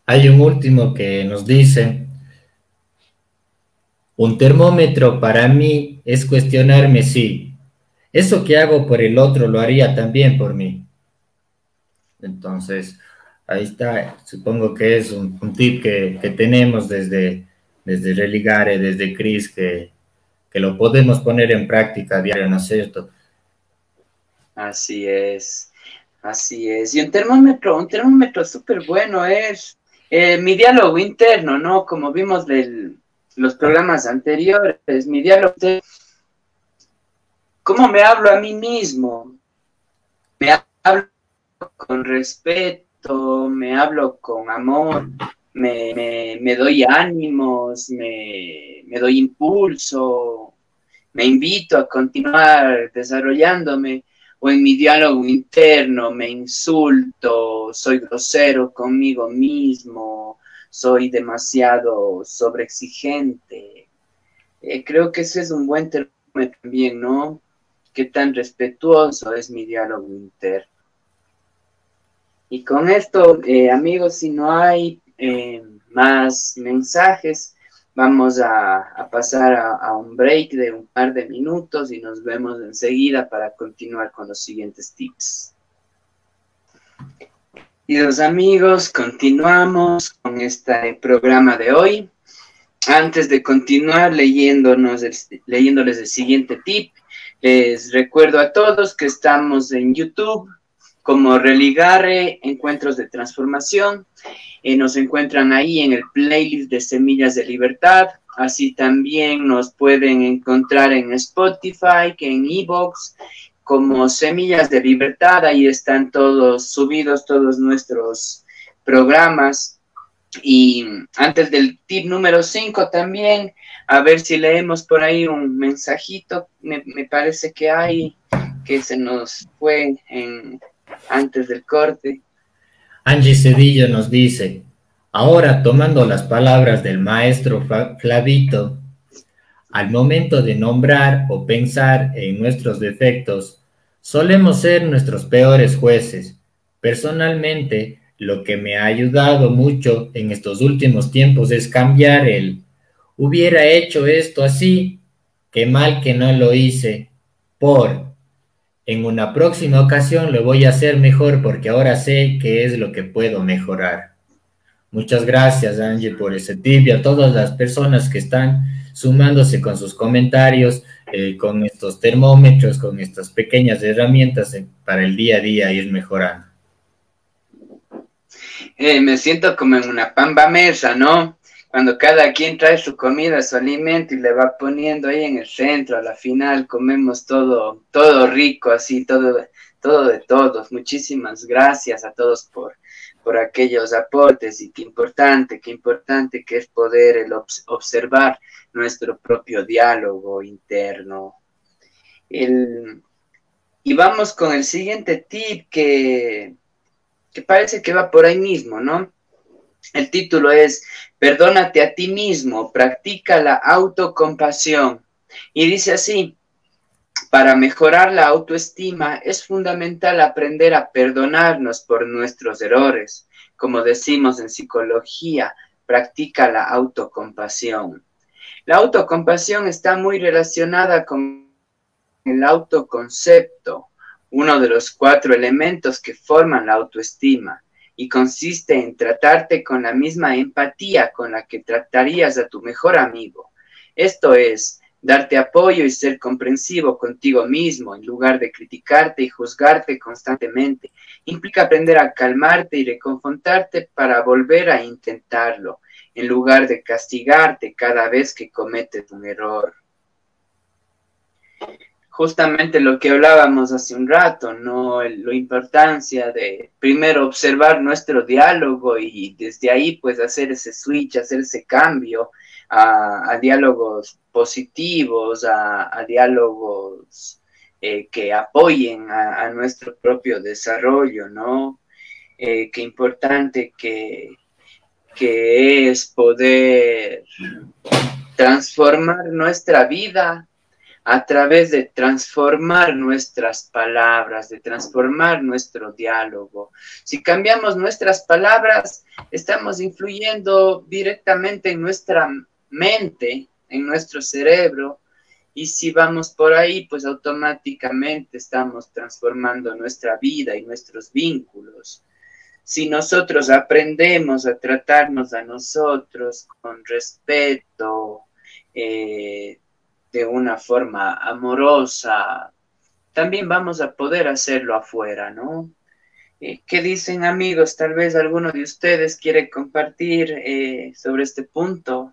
Hay un último que nos dice, un termómetro para mí es cuestionarme si eso que hago por el otro lo haría también por mí. Entonces, ahí está, supongo que es un, tip que, tenemos desde, desde Religare, desde Cris, que, que lo podemos poner en práctica diario, ¿no es cierto? Así es, así es. Y un termómetro, un termómetro súper bueno es eh, mi diálogo interno, ¿no? Como vimos del, los programas anteriores, mi diálogo, ¿cómo me hablo a mí mismo? Me hablo con respeto, me hablo con amor, me, doy ánimos, me, me doy impulso, me invito a continuar desarrollándome o en mi diálogo interno me insulto, soy grosero conmigo mismo, soy demasiado sobreexigente. Eh, creo que ese es un buen término también, ¿no? Qué tan respetuoso es mi diálogo interno. Y con esto, eh, amigos, si no hay eh, más mensajes, vamos a, pasar a, un break de un par de minutos y nos vemos enseguida para continuar con los siguientes tips. Queridos amigos, continuamos con este programa de hoy. Antes de continuar leyéndonos, leyéndoles el siguiente tip, les recuerdo a todos que estamos en YouTube como Religare Encuentros de Transformación. Eh, nos encuentran ahí en el playlist de Semillas de Libertad. Así también nos pueden encontrar en Spotify, que en Evox como Semillas de Libertad, ahí están todos subidos, todos nuestros programas. Y antes del tip número 5 también, a ver si leemos por ahí un mensajito, me, parece que hay que se nos fue en, antes del corte. Angie Cedillo nos dice, ahora tomando las palabras del maestro Flavito, al momento de nombrar o pensar en nuestros defectos, solemos ser nuestros peores jueces. Personalmente, lo que me ha ayudado mucho en estos últimos tiempos es cambiar el hubiera hecho esto así, qué mal que no lo hice, por en una próxima ocasión lo voy a hacer mejor porque ahora sé qué es lo que puedo mejorar. Muchas gracias, Angie, por ese tip y a todas las personas que están sumándose con sus comentarios, eh, con estos termómetros, con estas pequeñas herramientas para el día a día ir mejorando. Eh, me siento como en una pamba mesa, ¿no? Cuando cada quien trae su comida, su alimento y le va poniendo ahí en el centro, a la final comemos todo, todo rico, así, todo, todo de todos. Muchísimas gracias a todos por, por aquellos aportes y qué importante, qué importante que es poder el observar nuestro propio diálogo interno. y vamos con el siguiente tip que, que parece que va por ahí mismo, ¿no? El título es Perdónate a ti mismo, practica la autocompasión. Y dice así, para mejorar la autoestima es fundamental aprender a perdonarnos por nuestros errores. Como decimos en psicología, practica la autocompasión. La autocompasión está muy relacionada con el autoconcepto, uno de los cuatro elementos que forman la autoestima y consiste en tratarte con la misma empatía con la que tratarías a tu mejor amigo. Esto es, darte apoyo y ser comprensivo contigo mismo en lugar de criticarte y juzgarte constantemente. Implica aprender a calmarte y reconfortarte para volver a intentarlo, en lugar de castigarte cada vez que cometes un error justamente lo que hablábamos hace un rato, ¿no? La importancia de primero observar nuestro diálogo y desde ahí pues hacer ese switch, hacer ese cambio a, diálogos positivos, a, diálogos eh, que apoyen a, nuestro propio desarrollo, ¿no? Eh, qué importante que, que es poder transformar nuestra vida a través de transformar nuestras palabras, de transformar nuestro diálogo. Si cambiamos nuestras palabras, estamos influyendo directamente en nuestra mente, en nuestro cerebro, y si vamos por ahí, pues automáticamente estamos transformando nuestra vida y nuestros vínculos. Si nosotros aprendemos a tratarnos a nosotros con respeto, eh, de una forma amorosa, también vamos a poder hacerlo afuera, ¿no? Eh, ¿Qué dicen amigos? Tal vez alguno de ustedes quiere compartir eh, sobre este punto.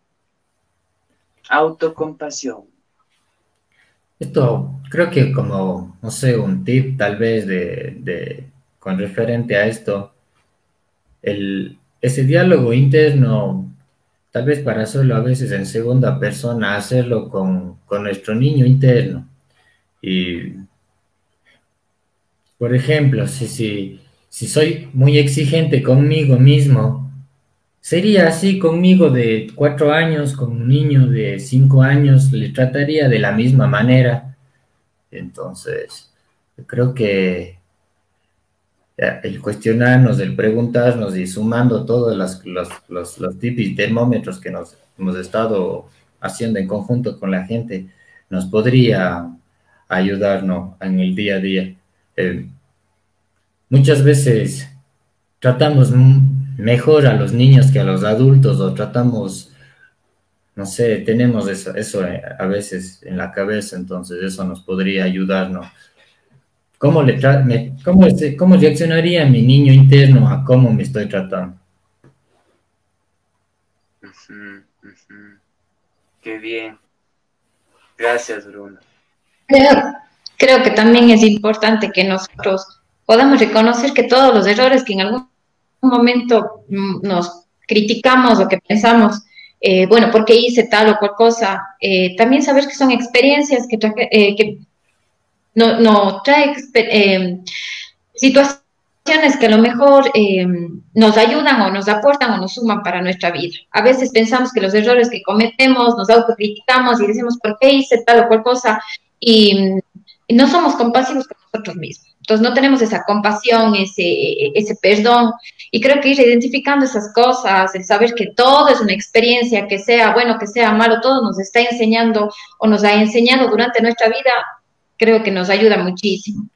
Autocompasión. Esto creo que como, no sé, un tip tal vez de, de con referente a esto, el, ese diálogo interno tal vez para hacerlo a veces en segunda persona, hacerlo con, nuestro niño interno. Y, por ejemplo, si, si, si soy muy exigente conmigo mismo, sería así conmigo de cuatro años, con un niño de cinco años, le trataría de la misma manera. Entonces, creo que el cuestionarnos, el preguntarnos y sumando todos los, los, los, termómetros que nos hemos estado haciendo en conjunto con la gente, nos podría ayudarnos en el día a día. Eh, muchas veces tratamos mejor a los niños que a los adultos o tratamos, no sé, tenemos eso, eso a veces en la cabeza, entonces eso nos podría ayudarnos ¿Cómo, le cómo, ¿Cómo reaccionaría mi niño interno a cómo me estoy tratando? Qué bien. Gracias, Bruno. Creo, que también es importante que nosotros podamos reconocer que todos los errores que en algún momento mm, nos criticamos o que pensamos, eh, bueno, porque hice tal o cual cosa, eh, también saber que son experiencias que, eh, que no, no trae eh, situaciones que a lo mejor eh, nos ayudan o nos aportan o nos suman para nuestra vida. A veces pensamos que los errores que cometemos nos autocriticamos y decimos, ¿por qué hice tal o cual cosa? Y, no somos compasivos con nosotros mismos. Entonces no tenemos esa compasión, ese, ese perdón. Y creo que ir identificando esas cosas, el saber que todo es una experiencia, que sea bueno, que sea malo, todo nos está enseñando o nos ha enseñado durante nuestra vida, creo que nos ayuda muchísimo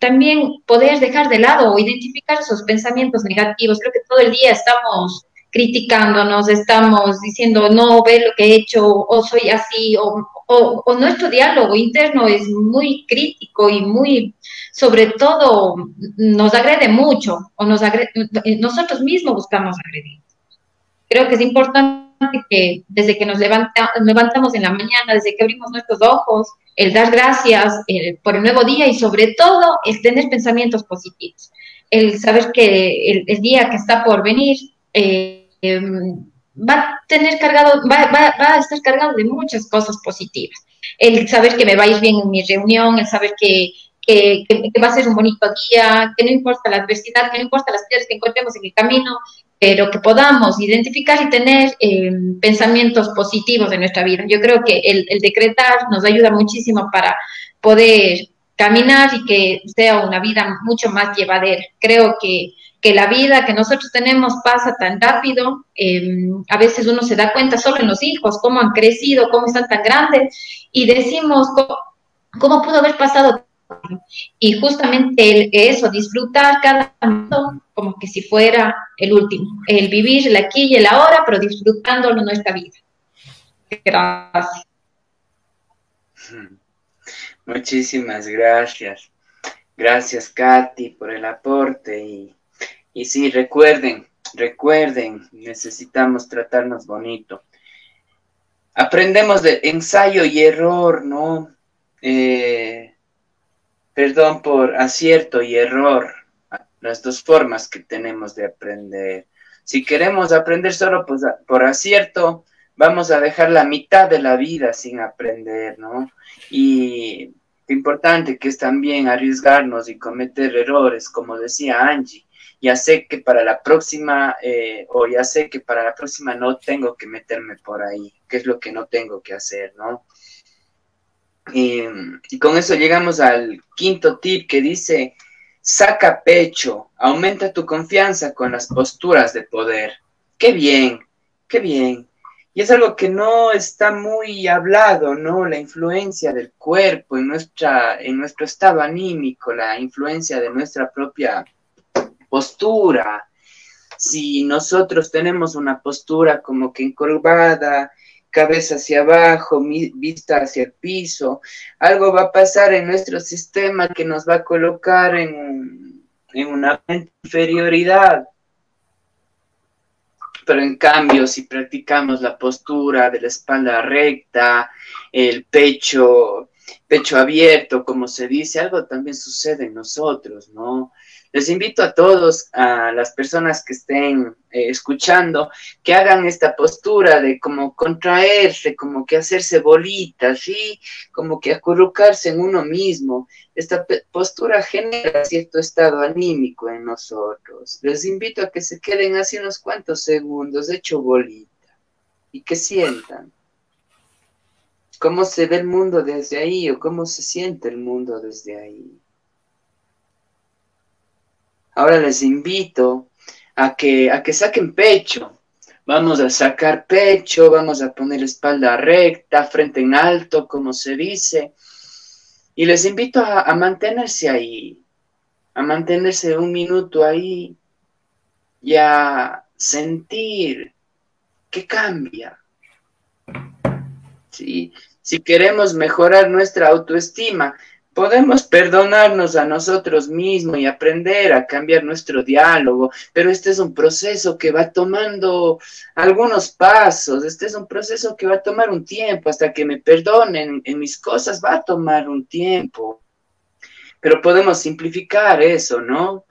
también poder dejar de lado o identificar esos pensamientos negativos. Creo que todo el día estamos criticándonos, estamos diciendo, no, ve lo que he hecho, o soy así, o, o, nuestro diálogo interno es muy crítico y muy, sobre todo, nos agrede mucho, o nos nosotros mismos buscamos agredir. Creo que es importante que desde que nos levantamos en la mañana, desde que abrimos nuestros ojos, el dar gracias por el nuevo día y sobre todo el tener pensamientos positivos, el saber que el, día que está por venir eh, em, va a tener cargado, va, a estar cargado de muchas cosas positivas. El saber que me va a ir bien en mi reunión, el saber que, que, va a ser un bonito día, que no importa la adversidad, que no importa las piedras que encontremos en el camino, pero que podamos identificar y tener eh, pensamientos positivos en nuestra vida. Yo creo que el, decretar nos ayuda muchísimo para poder caminar y que sea una vida mucho más llevadera. Creo que, que la vida que nosotros tenemos pasa tan rápido, em, a veces uno se da cuenta solo en los hijos, cómo han crecido, cómo están tan grandes, y decimos, ¿cómo, cómo pudo haber pasado y justamente eso, disfrutar cada momento como que si fuera el último, el vivir el aquí y el ahora, pero disfrutándolo nuestra vida. Gracias. Muchísimas gracias. Gracias, Katy, por el aporte. Y, y sí, recuerden, recuerden, necesitamos tratarnos bonito. Aprendemos de ensayo y error, ¿no? Eh, perdón por acierto y error, las dos formas que tenemos de aprender. Si queremos aprender solo pues, por acierto, vamos a dejar la mitad de la vida sin aprender, ¿no? Y importante que es también arriesgarnos y cometer errores, como decía Angie. Ya sé que para la próxima, eh, o ya sé que para la próxima no tengo que meterme por ahí, que es lo que no tengo que hacer, ¿no? Y con eso llegamos al quinto tip que dice, saca pecho, aumenta tu confianza con las posturas de poder. Qué bien, qué bien. Y es algo que no está muy hablado, ¿no? La influencia del cuerpo en, nuestra, en nuestro estado anímico, la influencia de nuestra propia postura. Si nosotros tenemos una postura como que encorvada, cabeza hacia abajo, vista hacia el piso. Algo va a pasar en nuestro sistema que nos va a colocar en, en una inferioridad. Pero en cambio, si practicamos la postura de la espalda recta, el pecho, pecho abierto, como se dice, algo también sucede en nosotros, ¿no? Les invito a todos, a las personas que estén eh, escuchando, que hagan esta postura de como contraerse, como que hacerse bolitas, ¿sí? Como que acurrucarse en uno mismo. Esta postura genera cierto estado anímico en nosotros. Les invito a que se queden así unos cuantos segundos, hecho bolita, y que sientan cómo se ve el mundo desde ahí o cómo se siente el mundo desde ahí. Ahora les invito a que, a que saquen pecho. Vamos a sacar pecho, vamos a poner espalda recta, frente en alto, como se dice. Y les invito a, mantenerse ahí, a mantenerse un minuto ahí y a sentir que cambia. Si queremos mejorar nuestra autoestima, Podemos perdonarnos a nosotros mismos y aprender a cambiar nuestro diálogo, pero este es un proceso que va tomando algunos pasos, este es un proceso que va a tomar un tiempo, hasta que me perdonen en mis cosas va a tomar un tiempo. Pero podemos simplificar eso, ¿no?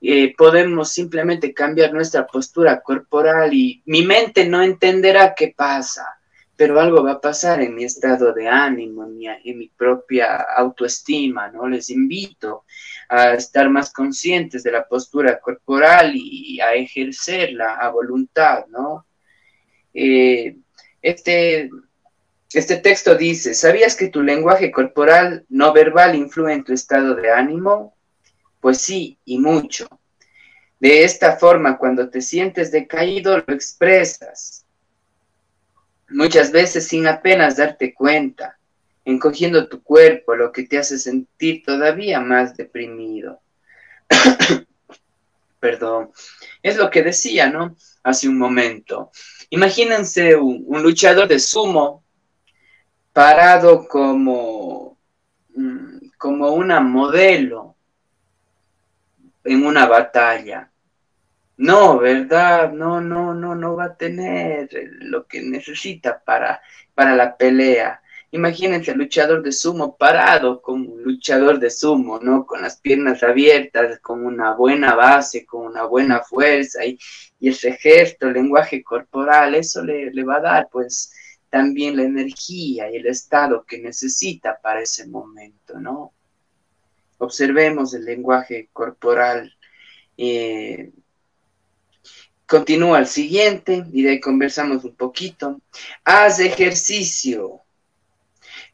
Eh, podemos simplemente cambiar nuestra postura corporal y mi mente no entenderá qué pasa pero algo va a pasar en mi estado de ánimo, en mi, en mi propia autoestima, ¿no? Les invito a estar más conscientes de la postura corporal y a ejercerla a voluntad, ¿no? Eh, este, este texto dice, ¿sabías que tu lenguaje corporal no verbal influye en tu estado de ánimo? Pues sí, y mucho. De esta forma, cuando te sientes decaído, lo expresas. Muchas veces sin apenas darte cuenta, encogiendo tu cuerpo, lo que te hace sentir todavía más deprimido. Perdón. Es lo que decía, ¿no? Hace un momento. Imagínense un, luchador de sumo parado como, mm, como una modelo en una batalla. No, ¿verdad? No, no, no, no va a tener lo que necesita para, para la pelea. Imagínense el luchador de sumo parado como luchador de sumo, ¿no? Con las piernas abiertas, con una buena base, con una buena fuerza y, y ese gesto, el lenguaje corporal, eso le, le va a dar pues también la energía y el estado que necesita para ese momento, ¿no? Observemos el lenguaje corporal. Eh, continúa el siguiente y de ahí conversamos un poquito. Haz ejercicio.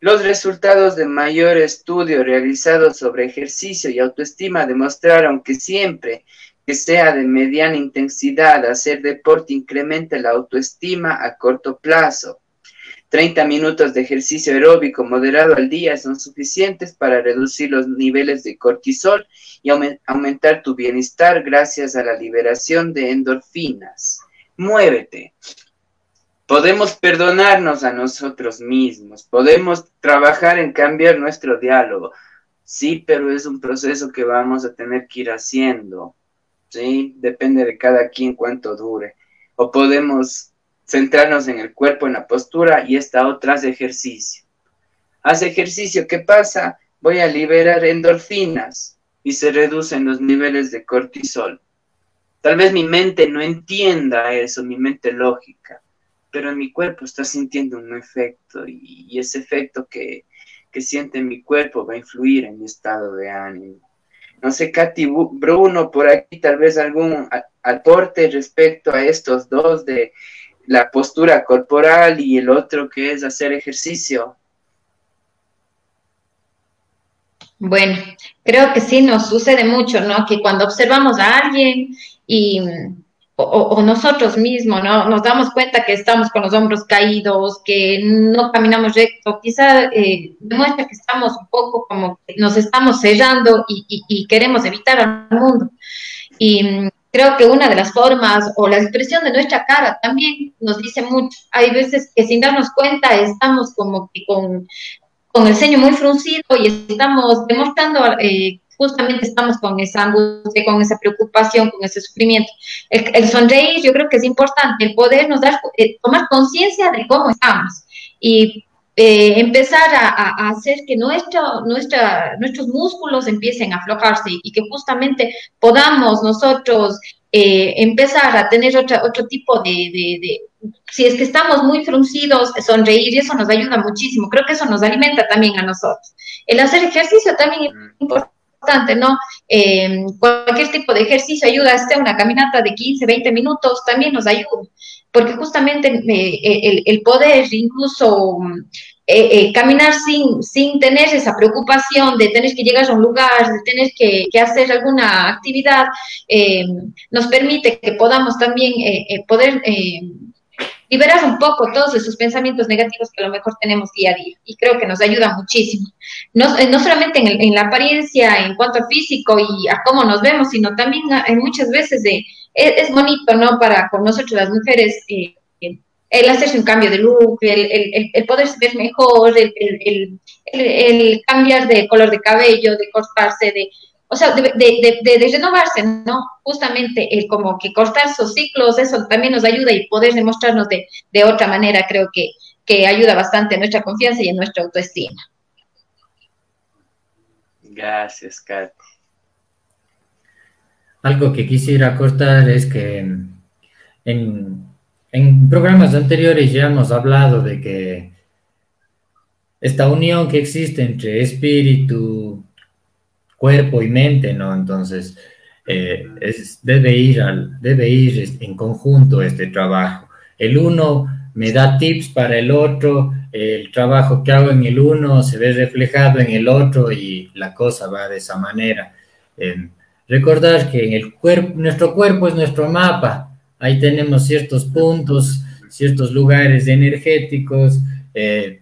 Los resultados de mayor estudio realizado sobre ejercicio y autoestima demostraron que siempre que sea de mediana intensidad, hacer deporte incrementa la autoestima a corto plazo. 30 minutos de ejercicio aeróbico moderado al día son suficientes para reducir los niveles de cortisol y aumentar tu bienestar gracias a la liberación de endorfinas. Muévete. Podemos perdonarnos a nosotros mismos, podemos trabajar en cambiar nuestro diálogo. Sí, pero es un proceso que vamos a tener que ir haciendo. Sí, depende de cada quien cuánto dure. O podemos centrarnos en el cuerpo, en la postura y esta otra es ejercicio. Haz ejercicio, ¿qué pasa? Voy a liberar endorfinas y se reducen los niveles de cortisol. Tal vez mi mente no entienda eso, mi mente lógica, pero en mi cuerpo está sintiendo un efecto y, ese efecto que, que siente mi cuerpo va a influir en mi estado de ánimo. No sé, Katy, Bruno, por aquí tal vez algún aporte respecto a estos dos de la postura corporal y el otro que es hacer ejercicio. Bueno, creo que sí nos sucede mucho, ¿no? Que cuando observamos a alguien y o, nosotros mismos, ¿no? Nos damos cuenta que estamos con los hombros caídos, que no caminamos recto, quizá eh, demuestra que estamos un poco como que nos estamos cerrando y, y queremos evitar al mundo. Y creo que una de las formas o la expresión de nuestra cara también nos dice mucho. Hay veces que sin darnos cuenta estamos como que con, con el ceño muy fruncido y estamos demostrando, eh, justamente estamos con esa angustia, con esa preocupación, con ese sufrimiento. El, sonreír yo creo que es importante, el poder nos dar, eh, tomar conciencia de cómo estamos. Y eh, empezar a, hacer que nuestro, nuestra, nuestros músculos empiecen a aflojarse y que justamente podamos nosotros eh, empezar a tener otro, otro tipo de, si es que estamos muy fruncidos, sonreír y eso nos ayuda muchísimo. Creo que eso nos alimenta también a nosotros. El hacer ejercicio también es importante, ¿no? Eh, cualquier tipo de ejercicio ayuda, esté una caminata de 15, 20 minutos, también nos ayuda porque justamente eh, el, poder incluso eh, eh, caminar sin, sin tener esa preocupación de tener que llegar a un lugar, de tener que, hacer alguna actividad, nos permite que podamos también poder liberar un poco todos esos pensamientos negativos que a lo mejor tenemos día a día y creo que nos ayuda muchísimo. No, no solamente en, en la apariencia, en cuanto a físico y a cómo nos vemos, sino también hay muchas veces de es, bonito, ¿no? Para con nosotros las mujeres, eh, el hacerse un cambio de look, el, el, el poder ver mejor, el, el, cambiar de color de cabello, de cortarse, de, o sea, de, de, de, renovarse, ¿no? Justamente el como que cortar esos ciclos, eso también nos ayuda y poder demostrarnos de, de otra manera, creo que, que ayuda bastante a nuestra confianza y a nuestra autoestima. Gracias, Kat. Algo que quisiera cortar es que en, en programas anteriores ya hemos hablado de que esta unión que existe entre espíritu, cuerpo y mente, ¿no? Entonces, eh, debe, ir debe ir en conjunto este trabajo. El uno me da tips para el otro, el trabajo que hago en el uno se ve reflejado en el otro y la cosa va de esa manera. Eh, recordar que en el cuerpo, nuestro cuerpo es nuestro mapa, ahí tenemos ciertos puntos, ciertos lugares energéticos, eh,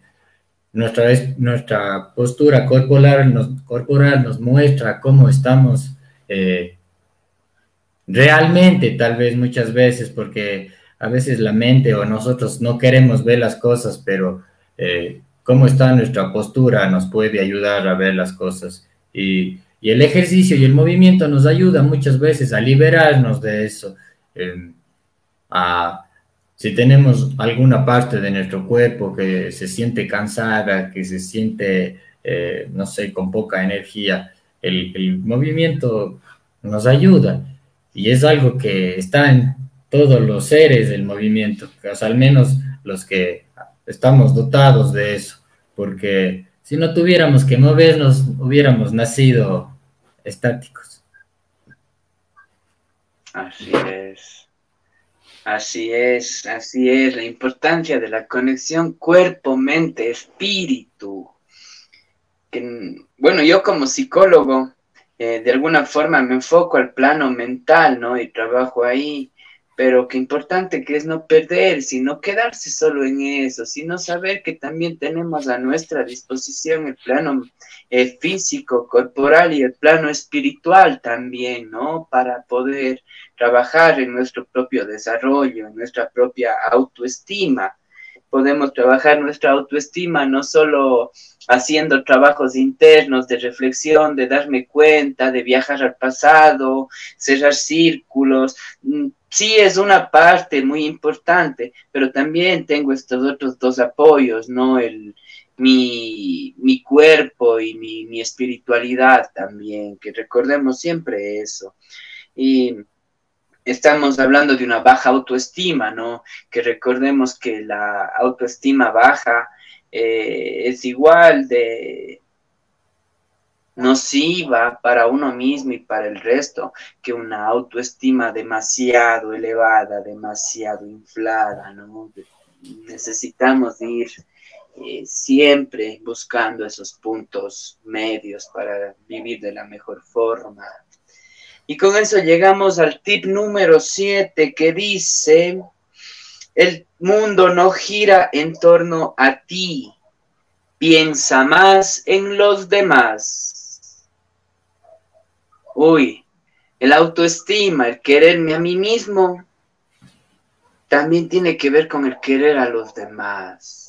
nuestra, nuestra postura corporal nos, corporal nos muestra cómo estamos eh, realmente, tal vez muchas veces, porque a veces la mente o nosotros no queremos ver las cosas, pero eh, cómo está nuestra postura nos puede ayudar a ver las cosas. Y, el ejercicio y el movimiento nos ayuda muchas veces a liberarnos de eso. A, si tenemos alguna parte de nuestro cuerpo que se siente cansada, que se siente, eh, no sé, con poca energía, el, el movimiento nos ayuda. Y es algo que está en todos los seres del movimiento, al menos los que estamos dotados de eso, porque si no tuviéramos que movernos, hubiéramos nacido estáticos. Así es. Así es, así es, la importancia de la conexión cuerpo, mente, espíritu. bueno, yo como psicólogo eh, de alguna forma me enfoco al plano mental, ¿no? Y trabajo ahí, pero qué importante que es no perder, sino quedarse solo en eso, sino saber que también tenemos a nuestra disposición el plano eh, físico, corporal y el plano espiritual también, ¿no? Para poder trabajar en nuestro propio desarrollo, en nuestra propia autoestima. Podemos trabajar nuestra autoestima no solo haciendo trabajos internos de reflexión, de darme cuenta, de viajar al pasado, cerrar círculos. Sí es una parte muy importante, pero también tengo estos otros dos apoyos, ¿no? El, mi, mi cuerpo y mi, mi espiritualidad también, que recordemos siempre eso. Y estamos hablando de una baja autoestima, ¿no? Que recordemos que la autoestima baja eh, es igual de nociva para uno mismo y para el resto que una autoestima demasiado elevada, demasiado inflada, ¿no? Necesitamos ir eh, siempre buscando esos puntos medios para vivir de la mejor forma. Y con eso llegamos al tip número 7 que dice, el mundo no gira en torno a ti. Piensa más en los demás. Uy, el autoestima, el quererme a mí mismo, también tiene que ver con el querer a los demás.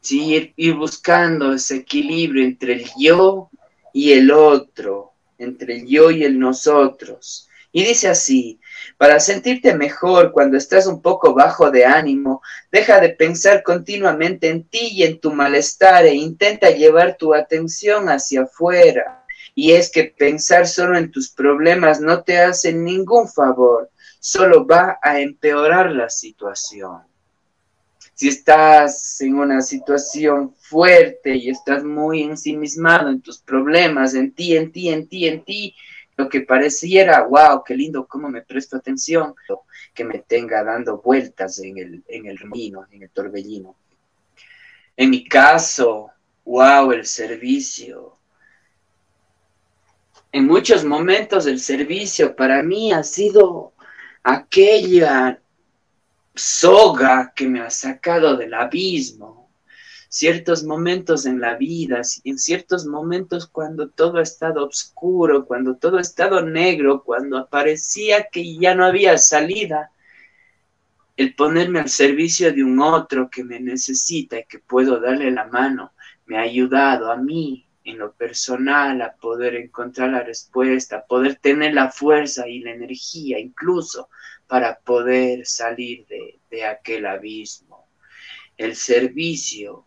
Sí, ir, buscando ese equilibrio entre el yo y el otro, entre el yo y el nosotros. Y dice así, para sentirte mejor cuando estás un poco bajo de ánimo, deja de pensar continuamente en ti y en tu malestar e intenta llevar tu atención hacia afuera. Y es que pensar solo en tus problemas no te hace ningún favor, solo va a empeorar la situación. Si estás en una situación fuerte y estás muy ensimismado en tus problemas, en ti, en ti, en ti, en ti, lo que pareciera, wow, qué lindo, cómo me presto atención, que me tenga dando vueltas en el, en el en el torbellino. En mi caso, wow, el servicio. En muchos momentos el servicio para mí ha sido aquella soga que me ha sacado del abismo, ciertos momentos en la vida, en ciertos momentos cuando todo ha estado oscuro, cuando todo ha estado negro, cuando parecía que ya no había salida, el ponerme al servicio de un otro que me necesita y que puedo darle la mano, me ha ayudado a mí en lo personal a poder encontrar la respuesta, poder tener la fuerza y la energía incluso para poder salir de, de aquel abismo. El servicio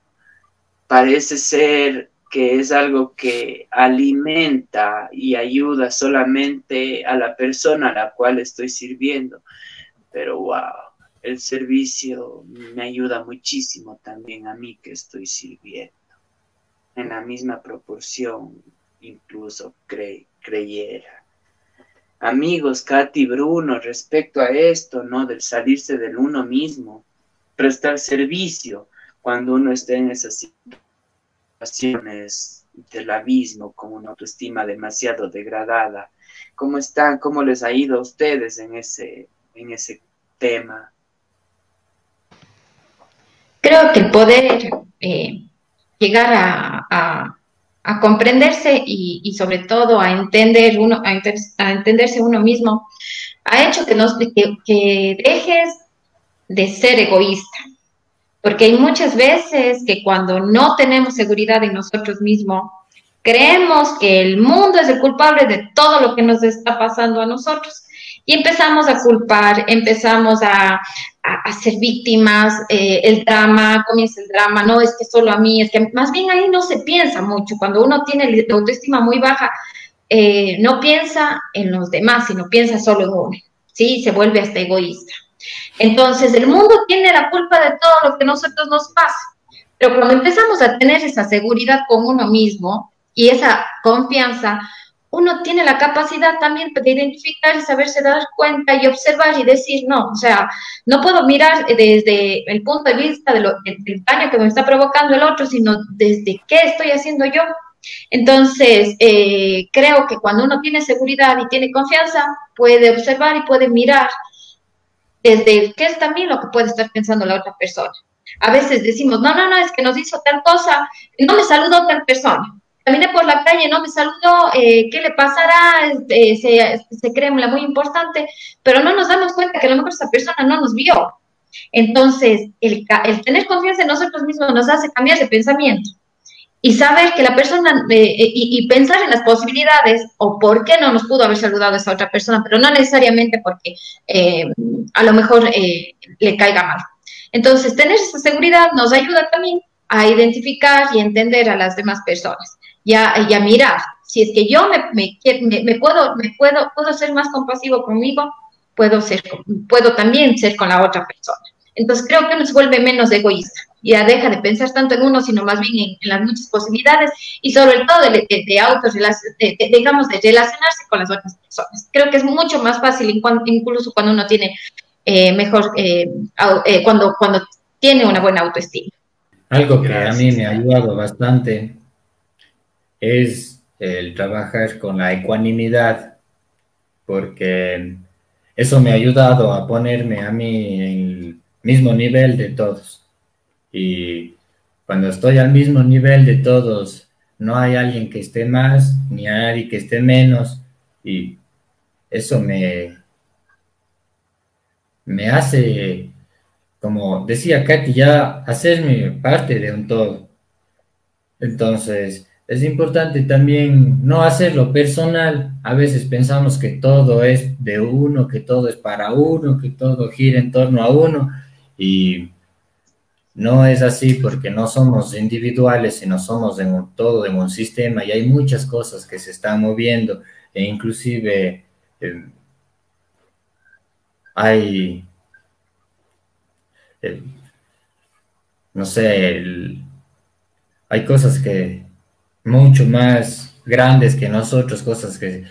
parece ser que es algo que alimenta y ayuda solamente a la persona a la cual estoy sirviendo. Pero wow, el servicio me ayuda muchísimo también a mí que estoy sirviendo. En la misma proporción, incluso creyera. Amigos, Katy Bruno, respecto a esto, ¿no? Del salirse del uno mismo, prestar servicio cuando uno está en esas situaciones del abismo, con una autoestima demasiado degradada. ¿Cómo están? ¿Cómo les ha ido a ustedes en ese, en ese tema? Creo que poder eh, llegar a, a, comprenderse y, sobre todo a entender uno, a, entenderse uno mismo, ha hecho que, nos, que dejes de ser egoísta. Porque hay muchas veces que cuando no tenemos seguridad en nosotros mismos, creemos que el mundo es el culpable de todo lo que nos está pasando a nosotros. Y empezamos a culpar, empezamos a, a, ser víctimas, eh, el drama, comienza el drama, no es que solo a mí, es que más bien ahí no se piensa mucho. Cuando uno tiene autoestima muy baja, eh, no piensa en los demás, sino piensa solo en uno, ¿sí? Se vuelve hasta egoísta. Entonces, el mundo tiene la culpa de todo lo que a nosotros nos pasa. Pero cuando empezamos a tener esa seguridad con uno mismo y esa confianza, uno tiene la capacidad también de identificar y saberse dar cuenta y observar y decir, no, o sea, no puedo mirar desde el punto de vista de lo, del daño que me está provocando el otro, sino desde qué estoy haciendo yo. Entonces, eh, creo que cuando uno tiene seguridad y tiene confianza, puede observar y puede mirar desde qué es también lo que puede estar pensando la otra persona. A veces decimos, no, no, no, es que nos hizo tal cosa, no me saludó tal persona caminé por la calle, no me saludó, eh, ¿qué le pasará? Este, se, se cree muy importante, pero no nos damos cuenta que a lo mejor esa persona no nos vio. Entonces, el, el tener confianza en nosotros mismos nos hace cambiar de pensamiento y saber que la persona eh, eh, y, pensar en las posibilidades o por qué no nos pudo haber saludado esa otra persona, pero no necesariamente porque a lo mejor le caiga mal. Entonces, tener esa seguridad nos ayuda también a identificar y entender a las demás personas y a, mirar. Si es que yo me, me, me, puedo, me puedo, puedo ser más compasivo conmigo, puedo, ser, puedo también ser con la otra persona. Entonces creo que uno se vuelve menos egoísta. Ya deja de pensar tanto en uno, sino más bien en, las muchas posibilidades y sobre todo de, de, de, digamos, de relacionarse con las otras personas. Creo que es mucho más fácil, incluso cuando uno tiene eh, mejor, eh, eh, cuando, cuando tiene una buena autoestima. Algo que a mí me ha ayudado bastante es el trabajar con la ecuanimidad, porque eso me ha ayudado a ponerme a mí en el mismo nivel de todos. Y cuando estoy al mismo nivel de todos, no hay alguien que esté más, ni nadie que esté menos, y eso me, me hace, como decía Katy, ya hacerme parte de un todo. Entonces, es importante también no hacerlo personal. A veces pensamos que todo es de uno, que todo es para uno, que todo gira en torno a uno y no es así porque no somos individuales, sino somos en todo en un sistema y hay muchas cosas que se están moviendo e inclusive eh, hay, eh, no sé, hay cosas que mucho más grandes que nosotros, cosas que,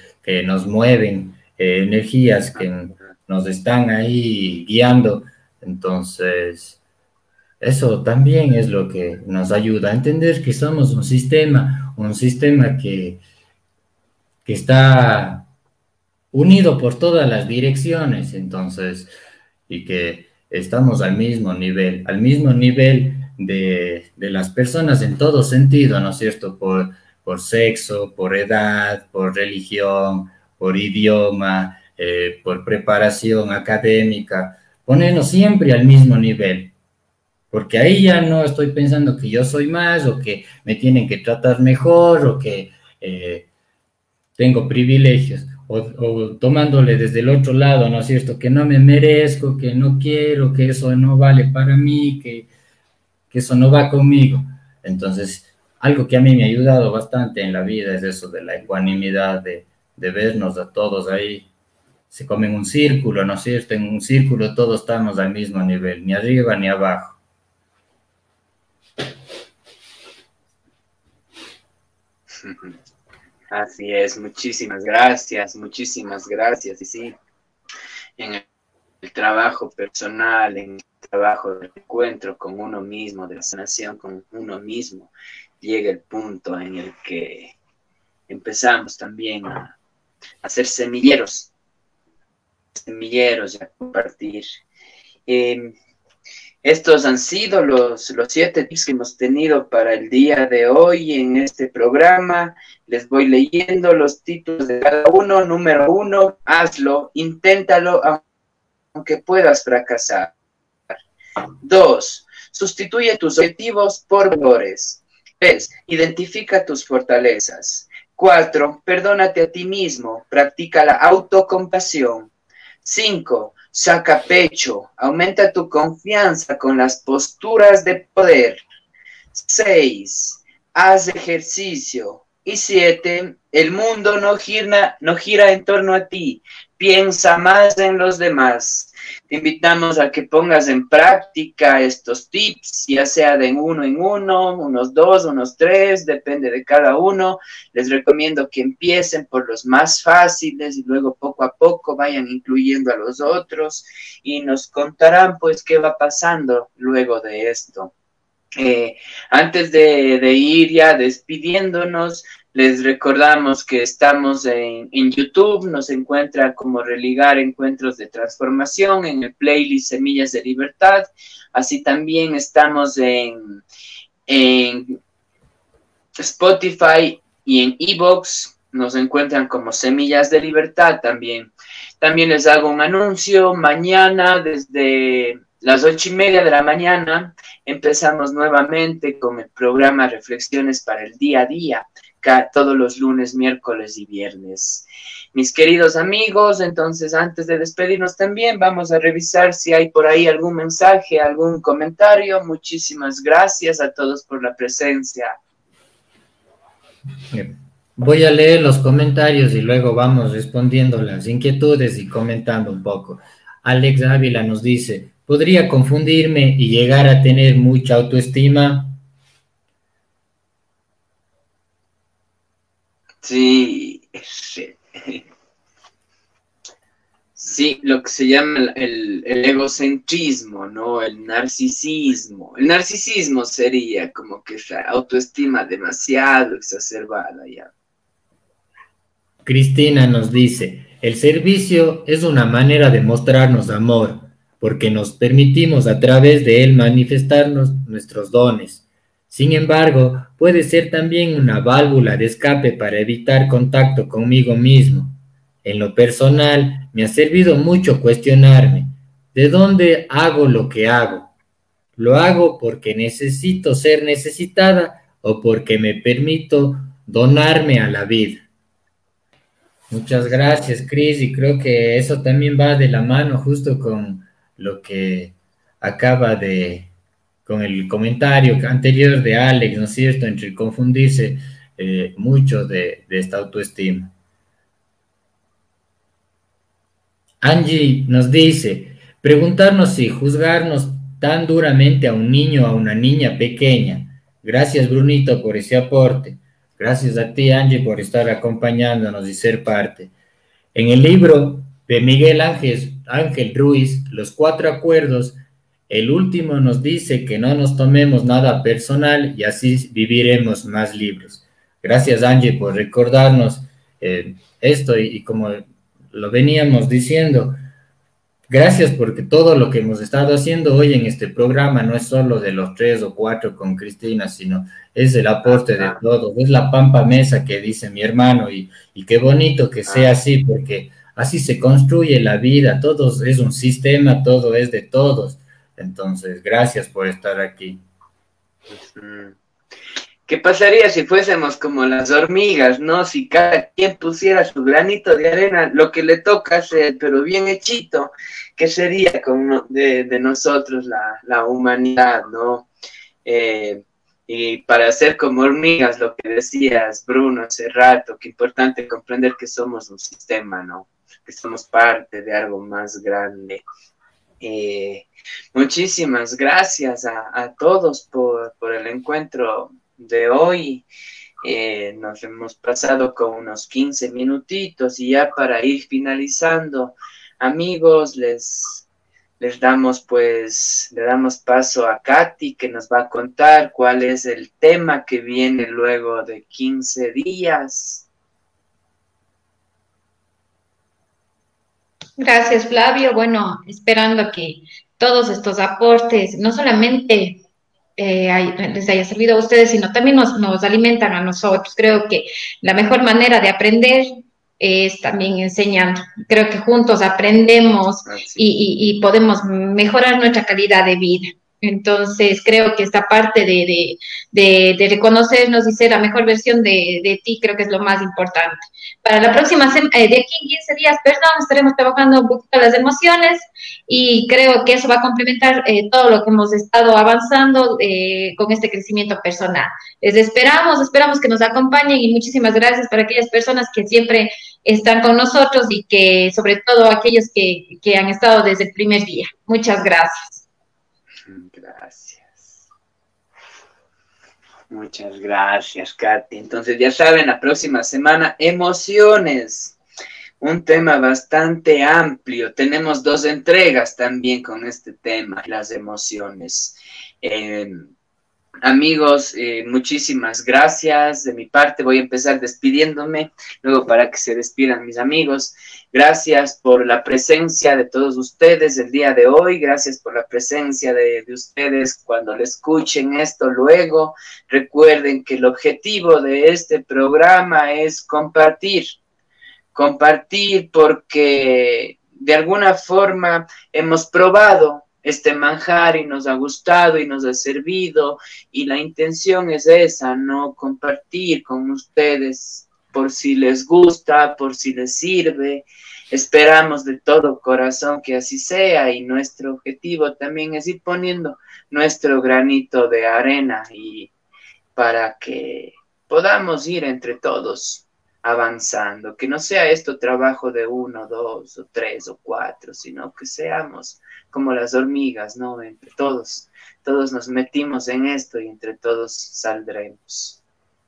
nos mueven, eh, energías que nos están ahí guiando. Entonces, eso también es lo que nos ayuda a entender que somos un sistema, un sistema que, que está unido por todas las direcciones, entonces, y que estamos al mismo nivel, al mismo nivel de, las personas en todo sentido, ¿no es cierto? Por, por sexo, por edad, por religión, por idioma, eh, por preparación académica, ponernos siempre al mismo nivel. Porque ahí ya no estoy pensando que yo soy más o que me tienen que tratar mejor o que eh, tengo privilegios. O, o, tomándole desde el otro lado, ¿no es cierto? Que no me merezco, que no quiero, que eso no vale para mí, que que eso no va conmigo. Entonces, algo que a mí me ha ayudado bastante en la vida es eso de la ecuanimidad, de, vernos a todos ahí se come en un círculo, ¿no es cierto? En un círculo todos estamos al mismo nivel, ni arriba ni abajo. Así es, muchísimas gracias, muchísimas gracias. Y sí, en el trabajo personal, en trabajo de encuentro con uno mismo, de la sanación con uno mismo, llega el punto en el que empezamos también a, hacer semilleros, semilleros y a compartir. Em, estos han sido los, los siete tips que hemos tenido para el día de hoy en este programa. Les voy leyendo los títulos de cada uno. Número uno, hazlo, inténtalo, aunque puedas fracasar. Dos, sustituye tus objetivos por valores. Tres, identifica tus fortalezas. Cuatro, perdónate a ti mismo, practica la autocompasión. Cinco, saca pecho, aumenta tu confianza con las posturas de poder. Seis, haz ejercicio. Y siete, el mundo no gira, no gira en torno a ti, piensa más en los demás. Te invitamos a que pongas en práctica estos tips, ya sea de uno en uno, unos dos, unos tres, depende de cada uno. Les recomiendo que empiecen por los más fáciles y luego poco a poco vayan incluyendo a los otros y nos contarán pues qué va pasando luego de esto. Eh, antes de, de, ir ya despidiéndonos, les recordamos que estamos en, YouTube, nos encuentra como Religar Encuentros de Transformación en el playlist Semillas de Libertad. Así también estamos en, en Spotify y en Evox, nos encuentran como Semillas de Libertad también. También les hago un anuncio, mañana desde las ocho y media de la mañana empezamos nuevamente con el programa Reflexiones para el Día a Día todos los lunes, miércoles y viernes. Mis queridos amigos, entonces antes de despedirnos también vamos a revisar si hay por ahí algún mensaje, algún comentario. Muchísimas gracias a todos por la presencia. Voy a leer los comentarios y luego vamos respondiendo las inquietudes y comentando un poco. Alex Ávila nos dice, ¿podría confundirme y llegar a tener mucha autoestima? Sí, sí. lo que se llama el, egocentrismo, ¿no? El narcisismo. El narcisismo sería como que esa autoestima demasiado exacerbada ya. Cristina nos dice, el servicio es una manera de mostrarnos amor, porque nos permitimos a través de él manifestarnos nuestros dones. Sin embargo, puede ser también una válvula de escape para evitar contacto conmigo mismo. En lo personal, me ha servido mucho cuestionarme, ¿de dónde hago lo que hago? ¿Lo hago porque necesito ser necesitada o porque me permito donarme a la vida? Muchas gracias, Cris, y creo que eso también va de la mano justo con lo que acaba de, con el comentario anterior de Alex, ¿no es cierto?, entre confundirse eh, mucho de, esta autoestima. Angie nos dice, preguntarnos si juzgarnos tan duramente a un niño o a una niña pequeña. Gracias, Brunito, por ese aporte. Gracias a ti, Angie, por estar acompañándonos y ser parte. En el libro de Miguel Ángel, Ángel Ruiz, Los Cuatro Acuerdos, el último nos dice que no nos tomemos nada personal y así viviremos más libros. Gracias Angie por recordarnos eh, esto y, como lo veníamos diciendo, gracias porque todo lo que hemos estado haciendo hoy en este programa no es solo de los tres o cuatro con Cristina, sino es el aporte de todos, es la pampa mesa que dice mi hermano y, y qué bonito que sea así porque así se construye la vida, todos es un sistema, todo es de todos entonces, gracias por estar aquí. ¿Qué pasaría si fuésemos como las hormigas, no? Si cada quien pusiera su granito de arena, lo que le toca hacer, pero bien hechito, ¿qué sería como de, nosotros la, humanidad, no? Eh, y para ser como hormigas, lo que decías, Bruno, hace rato, que importante comprender que somos un sistema, ¿no? que somos parte de algo más grande. Eh, muchísimas gracias a, todos por, el encuentro de hoy. Eh, nos hemos pasado con unos 15 minutitos y ya para ir finalizando, amigos, les, les damos pues, le damos paso a Katy que nos va a contar cuál es el tema que viene luego de 15 días. Gracias, Flavio. Bueno, esperando que todos estos aportes no solamente eh, les haya servido a ustedes, sino también nos, nos alimentan a nosotros. Creo que la mejor manera de aprender es también enseñando. Creo que juntos aprendemos y, y, podemos mejorar nuestra calidad de vida. Entonces, creo que esta parte de, de, reconocernos y ser la mejor versión de, ti, creo que es lo más importante. Para la próxima semana, eh, de aquí en 15 días, perdón, estaremos trabajando un poquito las emociones y creo que eso va a complementar eh, todo lo que hemos estado avanzando eh, con este crecimiento personal. Les esperamos, esperamos que nos acompañen y muchísimas gracias para aquellas personas que siempre están con nosotros y que sobre todo aquellos que, que han estado desde el primer día. Muchas gracias. Gracias. Muchas gracias, Katy. Entonces, ya saben, la próxima semana, emociones. Un tema bastante amplio. Tenemos dos entregas también con este tema, las emociones. Eh, Amigos, eh, muchísimas gracias. De mi parte voy a empezar despidiéndome, luego para que se despidan mis amigos. Gracias por la presencia de todos ustedes el día de hoy. Gracias por la presencia de, de ustedes cuando le escuchen esto luego. Recuerden que el objetivo de este programa es compartir. Compartir porque de alguna forma hemos probado este manjar y nos ha gustado y nos ha servido y la intención es esa, no compartir con ustedes por si les gusta, por si les sirve. Esperamos de todo corazón que así sea y nuestro objetivo también es ir poniendo nuestro granito de arena y para que podamos ir entre todos avanzando, que no sea esto trabajo de uno, dos o tres o cuatro, sino que seamos como las hormigas, ¿no? Entre todos, todos nos metimos en esto y entre todos saldremos.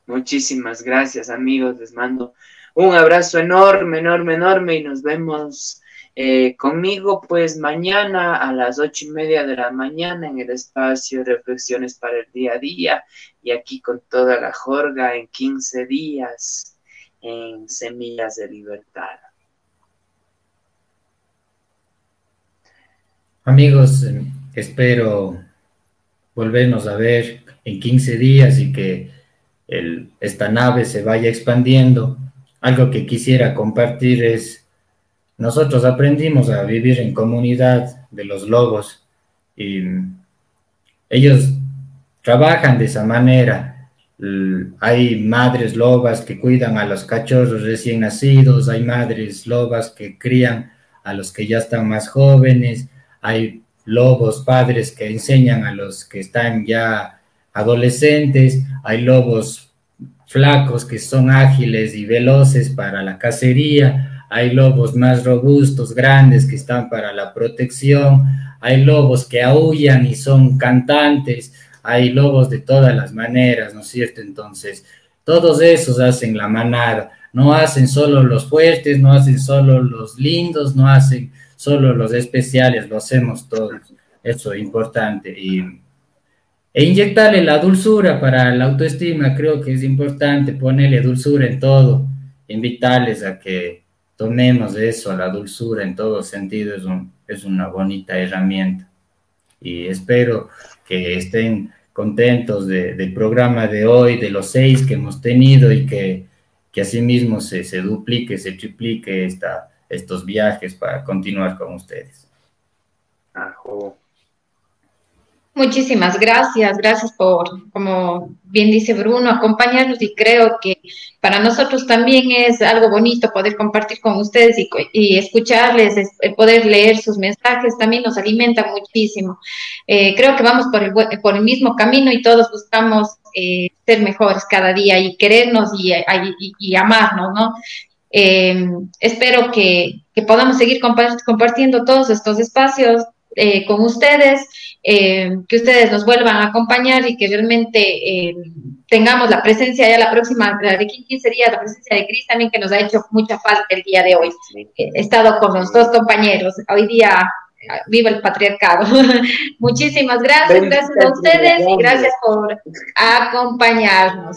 Muchísimas gracias amigos, les mando un abrazo enorme, enorme, enorme y nos vemos eh, conmigo pues mañana a las ocho y media de la mañana en el espacio Reflexiones para el Día a Día y aquí con toda la jorga en 15 días en Semillas de Libertad. Amigos, eh, espero volvernos a ver en 15 días y que esta nave se vaya expandiendo. Algo que quisiera compartir es, nosotros aprendimos a vivir en comunidad de los lobos y ellos trabajan de esa manera. Hay madres lobas que cuidan a los cachorros recién nacidos, hay madres lobas que crían a los que ya están más jóvenes, hay lobos padres que enseñan a los que están ya adolescentes, hay lobos flacos que son ágiles y veloces para la cacería, hay lobos más robustos, grandes que están para la protección, hay lobos que aullan y son cantantes, hay lobos de todas las maneras, ¿no es cierto? Entonces, todos esos hacen la manada, no hacen solo los fuertes, no hacen solo los lindos, no hacen solo los especiales, lo hacemos todos, eso es importante. Y, e inyectarle la dulzura para la autoestima, creo que es importante ponerle dulzura en todo, invitarles a que tomemos eso, la dulzura en todo sentido, es, es una bonita herramienta. Y espero que estén contentos del programa de hoy, de los seis que hemos tenido y que, que asimismo se, se duplique, se triplique esta estos viajes para continuar con ustedes. Muchísimas gracias, gracias por, como bien dice Bruno, acompañarnos y creo que para nosotros también es algo bonito poder compartir con ustedes y, escucharles, poder leer sus mensajes, también nos alimenta muchísimo. Eh, creo que vamos por el, por el mismo camino y todos buscamos eh, ser mejores cada día y querernos y, y amarnos, ¿no? espero que, que, podamos seguir compartiendo todos estos espacios con ustedes. Eh, que ustedes nos vuelvan a acompañar y que realmente eh, tengamos la presencia ya la próxima, la de 15 días, la presencia de Cris también que nos ha hecho mucha falta el día de hoy. He estado con los dos compañeros, hoy día viva el patriarcado. Muchísimas gracias, gracias a ustedes y gracias por acompañarnos.